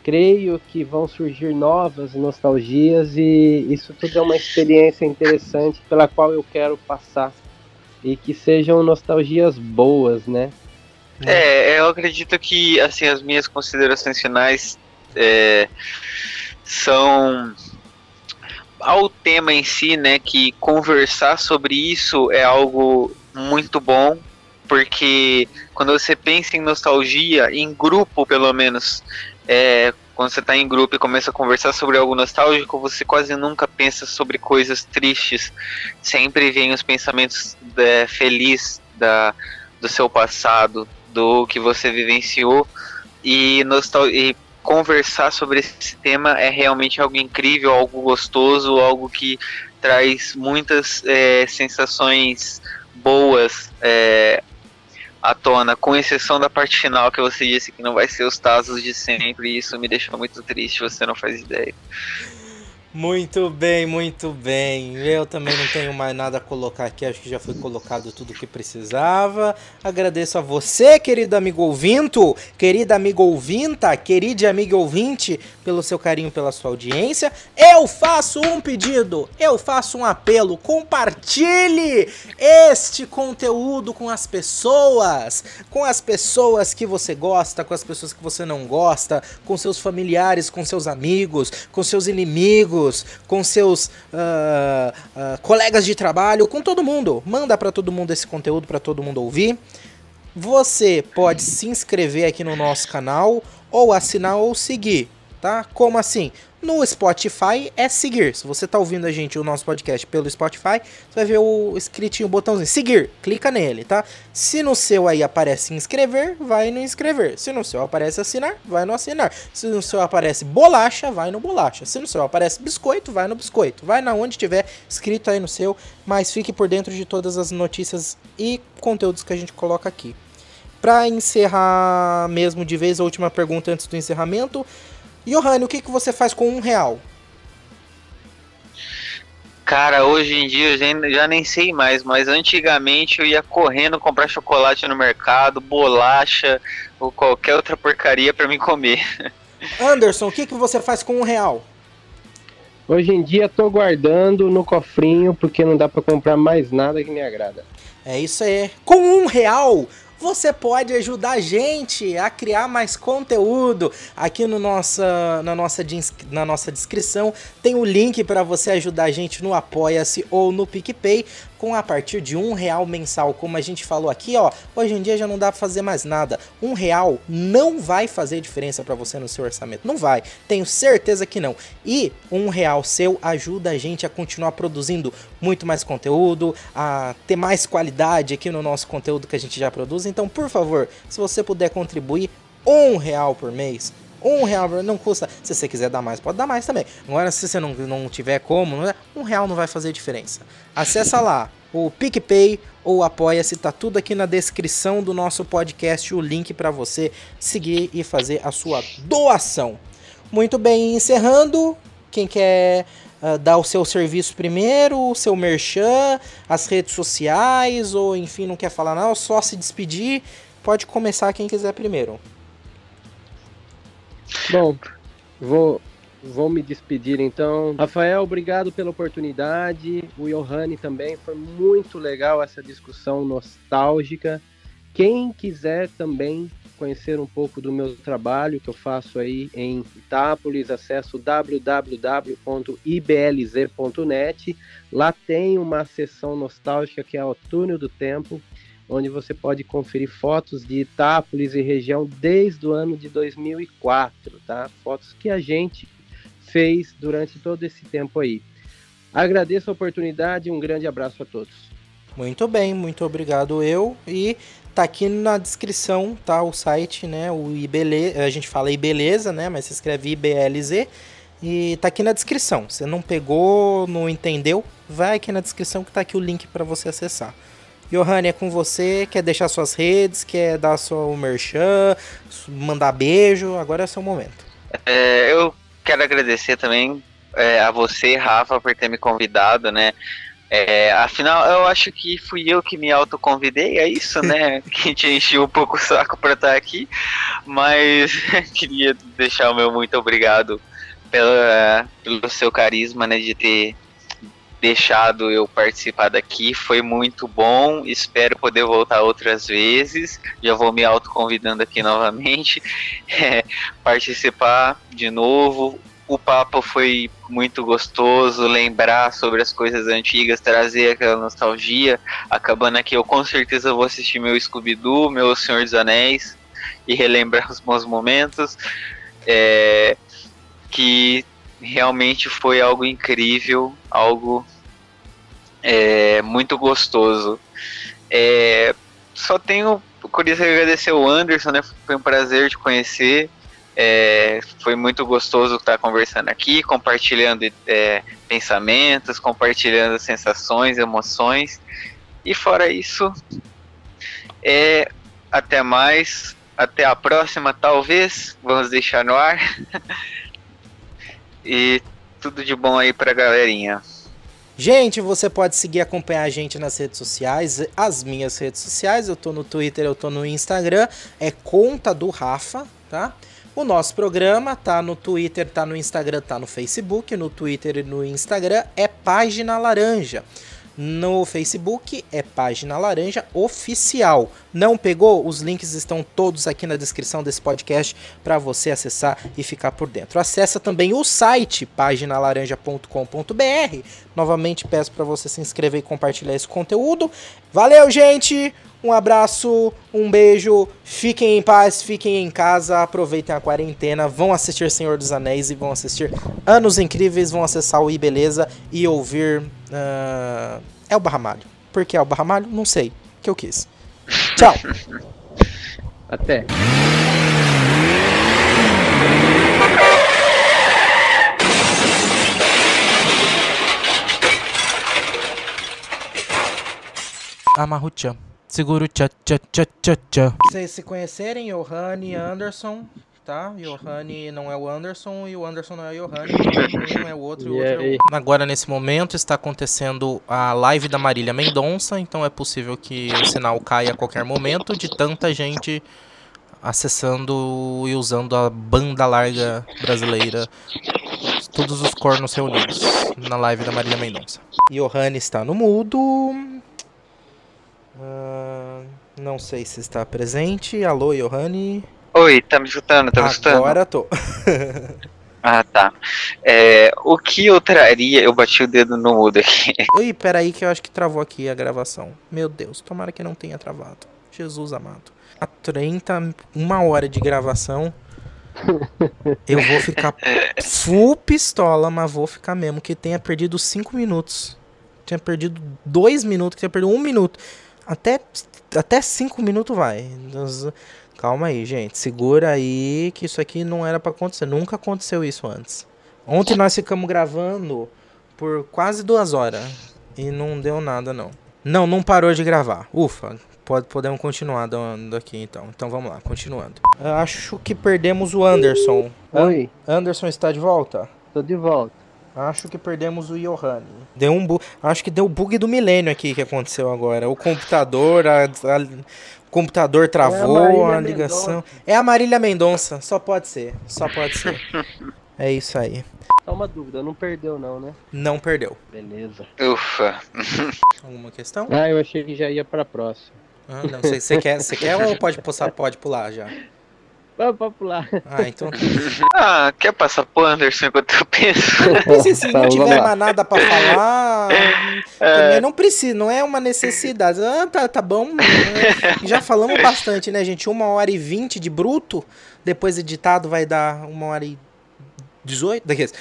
Creio que vão surgir novas nostalgias e isso tudo é uma experiência interessante pela qual eu quero passar e que sejam nostalgias boas, né? É, eu acredito que assim as minhas considerações finais é, são ao tema em si, né? Que conversar sobre isso é algo muito bom, porque quando você pensa em nostalgia, em grupo pelo menos, é, quando você está em grupo e começa a conversar sobre algo nostálgico, você quase nunca pensa sobre coisas tristes. Sempre vem os pensamentos é, felizes da, do seu passado, do que você vivenciou e, e conversar sobre esse tema é realmente algo incrível, algo gostoso, algo que traz muitas é, sensações boas é, à tona, com exceção da parte final que você disse que não vai ser os Tazos de sempre, e isso me deixou muito triste, você não faz ideia. Muito bem, muito bem. Eu também não tenho mais nada a colocar aqui, acho que já foi colocado tudo o que precisava. Agradeço a você, querido amigo ouvinto, querida amigo ouvinta, querida amigo ouvinte, pelo seu carinho, pela sua audiência. Eu faço um pedido, eu faço um apelo. Compartilhe este conteúdo com as pessoas, com as pessoas que você gosta, com as pessoas que você não gosta, com seus familiares, com seus amigos, com seus inimigos com seus uh, uh, colegas de trabalho, com todo mundo. Manda para todo mundo esse conteúdo para todo mundo ouvir. Você pode se inscrever aqui no nosso canal ou assinar ou seguir, tá? Como assim? No Spotify é seguir. Se você está ouvindo a gente, o nosso podcast pelo Spotify, você vai ver o escritinho, o botãozinho seguir. Clica nele, tá? Se no seu aí aparece inscrever, vai no inscrever. Se no seu aparece assinar, vai no assinar. Se no seu aparece bolacha, vai no bolacha. Se no seu aparece biscoito, vai no biscoito. Vai na onde tiver escrito aí no seu, mas fique por dentro de todas as notícias e conteúdos que a gente coloca aqui. Para encerrar mesmo de vez, a última pergunta antes do encerramento. Johanny, o que, que você faz com um real? Cara, hoje em dia eu já, já, nem sei mais, mas antigamente eu ia correndo comprar chocolate no mercado, bolacha ou qualquer outra porcaria para me comer. Anderson, o que, que você faz com um real? Hoje em dia tô guardando no cofrinho porque não dá para comprar mais nada que me agrada. É isso aí. Com um real você pode ajudar a gente a criar mais conteúdo. Aqui no nossa, na, nossa, na nossa descrição tem o link para você ajudar a gente no Apoia-se ou no PicPay com a partir de um real mensal. Como a gente falou aqui, ó, hoje em dia já não dá para fazer mais nada. Um real não vai fazer diferença para você no seu orçamento, não vai. Tenho certeza que não. E um real seu ajuda a gente a continuar produzindo muito mais conteúdo, a ter mais qualidade aqui no nosso conteúdo que a gente já produz. Então, por favor, se você puder contribuir um real por mês, um real não custa. Se você quiser dar mais, pode dar mais também. Agora, se você não, não tiver como, um real não vai fazer diferença. Acessa lá o PicPay ou Apoia-se, tá tudo aqui na descrição do nosso podcast, o link para você seguir e fazer a sua doação. Muito bem, encerrando, quem quer uh, dar o seu serviço primeiro, o seu merchan, as redes sociais, ou enfim, não quer falar não, só se despedir, pode começar quem quiser primeiro. Bom, vou, vou me despedir então. Rafael, obrigado pela oportunidade. O Johanny também. Foi muito legal essa discussão nostálgica. Quem quiser também conhecer um pouco do meu trabalho que eu faço aí em Itápolis, acesso www.iblz.net. Lá tem uma sessão nostálgica que é o Túnel do Tempo, onde você pode conferir fotos de Itápolis e região desde o ano de 2004, tá? Fotos que a gente fez durante todo esse tempo aí. Agradeço a oportunidade e um grande abraço a todos. Muito bem, muito obrigado eu e tá aqui na descrição, tá o site, né, o IBLZ, a gente fala IBeleza, né, mas se escreve IBLZ E tá aqui na descrição. Você não pegou, não entendeu? Vai aqui na descrição que tá aqui o link para você acessar. Johanny, é com você. Quer deixar suas redes? Quer dar seu merchan? Mandar beijo? Agora é seu momento. É, eu quero agradecer também é, a você, Rafa, por ter me convidado, né? É, afinal, eu acho que fui eu que me autoconvidei, é isso, né? que te enchi um pouco o saco para estar aqui, mas queria deixar o meu muito obrigado pela, pelo seu carisma, né? De ter deixado eu participar daqui, foi muito bom. Espero poder voltar outras vezes. Já vou me autoconvidando aqui novamente, é, participar de novo o papo foi muito gostoso, lembrar sobre as coisas antigas, trazer aquela nostalgia. Acabando aqui, eu com certeza vou assistir meu Scooby-Doo, meu Senhor dos Anéis e relembrar os bons momentos. É, que realmente foi algo incrível, algo é, muito gostoso. É, só tenho de agradecer o Anderson, né? Foi um prazer te conhecer. É, foi muito gostoso estar conversando aqui, compartilhando é, pensamentos, compartilhando sensações, emoções. E fora isso, é, até mais, até a próxima, talvez. Vamos deixar no ar. e tudo de bom aí pra galerinha. Gente, você pode seguir e acompanhar a gente nas redes sociais, as minhas redes sociais, eu tô no Twitter, eu tô no Instagram, é conta do Rafa, tá? O nosso programa tá no Twitter, tá no Instagram, tá no Facebook. No Twitter e no Instagram é Página Laranja. No Facebook é Página Laranja Oficial. Não pegou? Os links estão todos aqui na descrição desse podcast para você acessar e ficar por dentro. Acesse também o site paginalaranja.com.br. Novamente peço para você se inscrever e compartilhar esse conteúdo. Valeu, gente! Um abraço, um beijo, fiquem em paz, fiquem em casa, aproveitem a quarentena, vão assistir Senhor dos Anéis e vão assistir Anos Incríveis, vão acessar o iBeleza e ouvir uh, El Barramalho. Por que El Barramalho? Não sei, que eu quis. Tchau! Até! Amarro-chan. Seguro tcha tcha tcha tcha tcha. Vocês se conhecerem, Johanny e Anderson, tá? Johanny não é o Anderson e o Anderson não é o Johanny. Um é o outro e o outro é o Agora, nesse momento, está acontecendo a live da Marília Mendonça, então é possível que o sinal caia a qualquer momento de tanta gente acessando e usando a banda larga brasileira. Todos os cornos reunidos na live da Marília Mendonça. Johanny está no mudo. Uh, não sei se está presente. Alô, Johanny. Oi, tá me escutando? Tá me escutando? Agora tô. ah, tá. É, o que eu traria. Eu bati o dedo no mudo aqui. Ih, peraí, que eu acho que travou aqui a gravação. Meu Deus, tomara que não tenha travado. Jesus amado. A 30, uma hora de gravação. Eu vou ficar full pistola, mas vou ficar mesmo. Que tenha perdido 5 minutos. Tinha perdido 2 minutos, que tinha perdido 1 um minuto. Até, até cinco minutos vai. Calma aí, gente. Segura aí que isso aqui não era para acontecer. Nunca aconteceu isso antes. Ontem nós ficamos gravando por quase duas horas. E não deu nada, não. Não, não parou de gravar. Ufa. Pode, podemos continuar dando aqui então. Então vamos lá, continuando. Acho que perdemos o Anderson. Oi. Anderson está de volta? Tô de volta. Acho que perdemos o Johanny. Deu um bu Acho que deu o bug do milênio aqui que aconteceu agora. O computador, a, a... o computador travou é a, a ligação. Mendonça. É a Marília Mendonça, só pode ser. Só pode ser. é isso aí. Só uma dúvida, não perdeu não, né? Não perdeu. Beleza. Ufa. Alguma questão? Ah, eu achei que já ia pra próxima. Ah, não, você quer, quer ou pode, passar, pode pular já? Vamos pra pular. Ah, então. ah, quer passar pro Anderson enquanto eu penso? Se, se não tiver mais nada pra falar, também não precisa, não é uma necessidade. Ah, tá, tá bom. Já falamos bastante, né, gente? Uma hora e vinte de bruto. Depois editado vai dar uma hora e 18? Daqueles.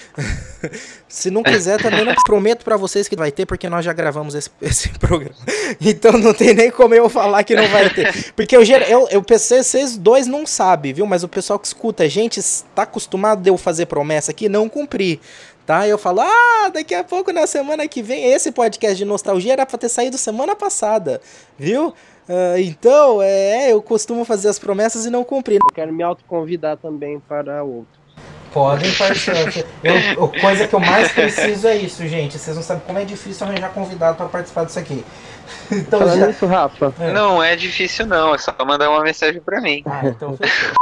Se não quiser, também não prometo pra vocês que vai ter, porque nós já gravamos esse, esse programa. Então não tem nem como eu falar que não vai ter. Porque eu, eu, eu pensei, vocês dois não sabem, viu? Mas o pessoal que escuta a gente está acostumado de eu fazer promessa aqui não cumprir. Tá? Eu falo, ah, daqui a pouco, na semana que vem, esse podcast de nostalgia era pra ter saído semana passada, viu? Ah, então, é, eu costumo fazer as promessas e não cumprir. Eu quero me autoconvidar também para outro. Podem participar. Eu, a coisa que eu mais preciso é isso, gente. Vocês não sabem como é difícil arranjar convidado pra participar disso aqui. Então Falando já. nisso, Rafa, É. Não é difícil não, é só mandar uma mensagem pra mim. Ah, então fechou.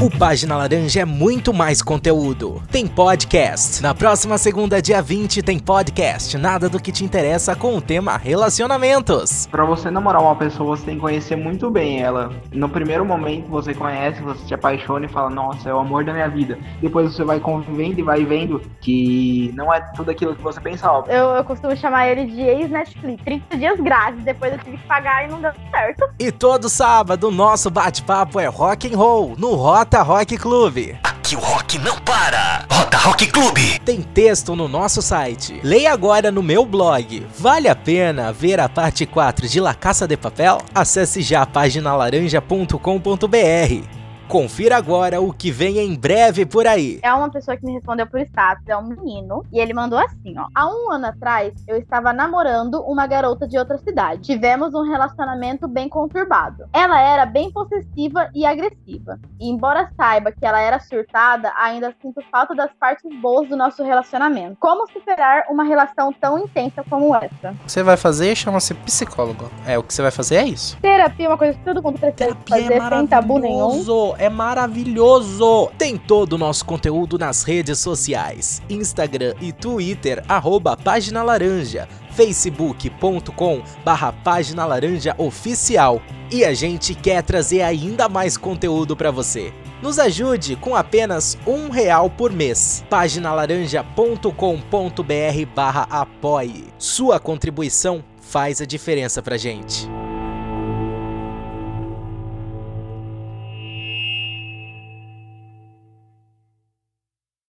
O Página Laranja é muito mais conteúdo. Tem podcast. Na próxima segunda, dia 20, tem podcast. Nada do que te interessa com o tema relacionamentos. Pra você namorar uma pessoa, você tem que conhecer muito bem ela. No primeiro momento você conhece, você se apaixona e fala, nossa, é o amor da minha vida. Depois você vai convivendo e vai vendo que não é tudo aquilo que você pensava. Eu, eu costumo chamar ele de ex-Netflix. 30 dias grátis, depois eu tive que pagar e não deu certo. E todo sábado, nosso bate-papo é rock and roll no Rota Rock Clube. Aqui o rock não para. Rota Rock Clube. Tem texto no nosso site. Leia agora no meu blog. Vale a pena ver a parte 4 de La Caça de Papel? Acesse já paginalaranja.com.br. Confira agora o que vem em breve por aí. É uma pessoa que me respondeu por status, é um menino. E ele mandou assim, ó. Há um ano atrás, eu estava namorando uma garota de outra cidade. Tivemos um relacionamento bem conturbado. Ela era bem possessiva e agressiva. E embora saiba que ela era surtada, ainda sinto falta das partes boas do nosso relacionamento. Como superar uma relação tão intensa como essa? O que você vai fazer chama-se psicólogo. É, o que você vai fazer é isso. Terapia é uma coisa que todo mundo precisa Terapia é fazer sem tabu nenhum. É maravilhoso. Tem todo o nosso conteúdo nas redes sociais, Instagram e Twitter, arroba Página Laranja, facebook.com barra Página Laranja Oficial. E a gente quer trazer ainda mais conteúdo para você. Nos ajude com apenas um real por mês. Paginalaranja.com.br barra apoie. Sua contribuição faz a diferença pra gente.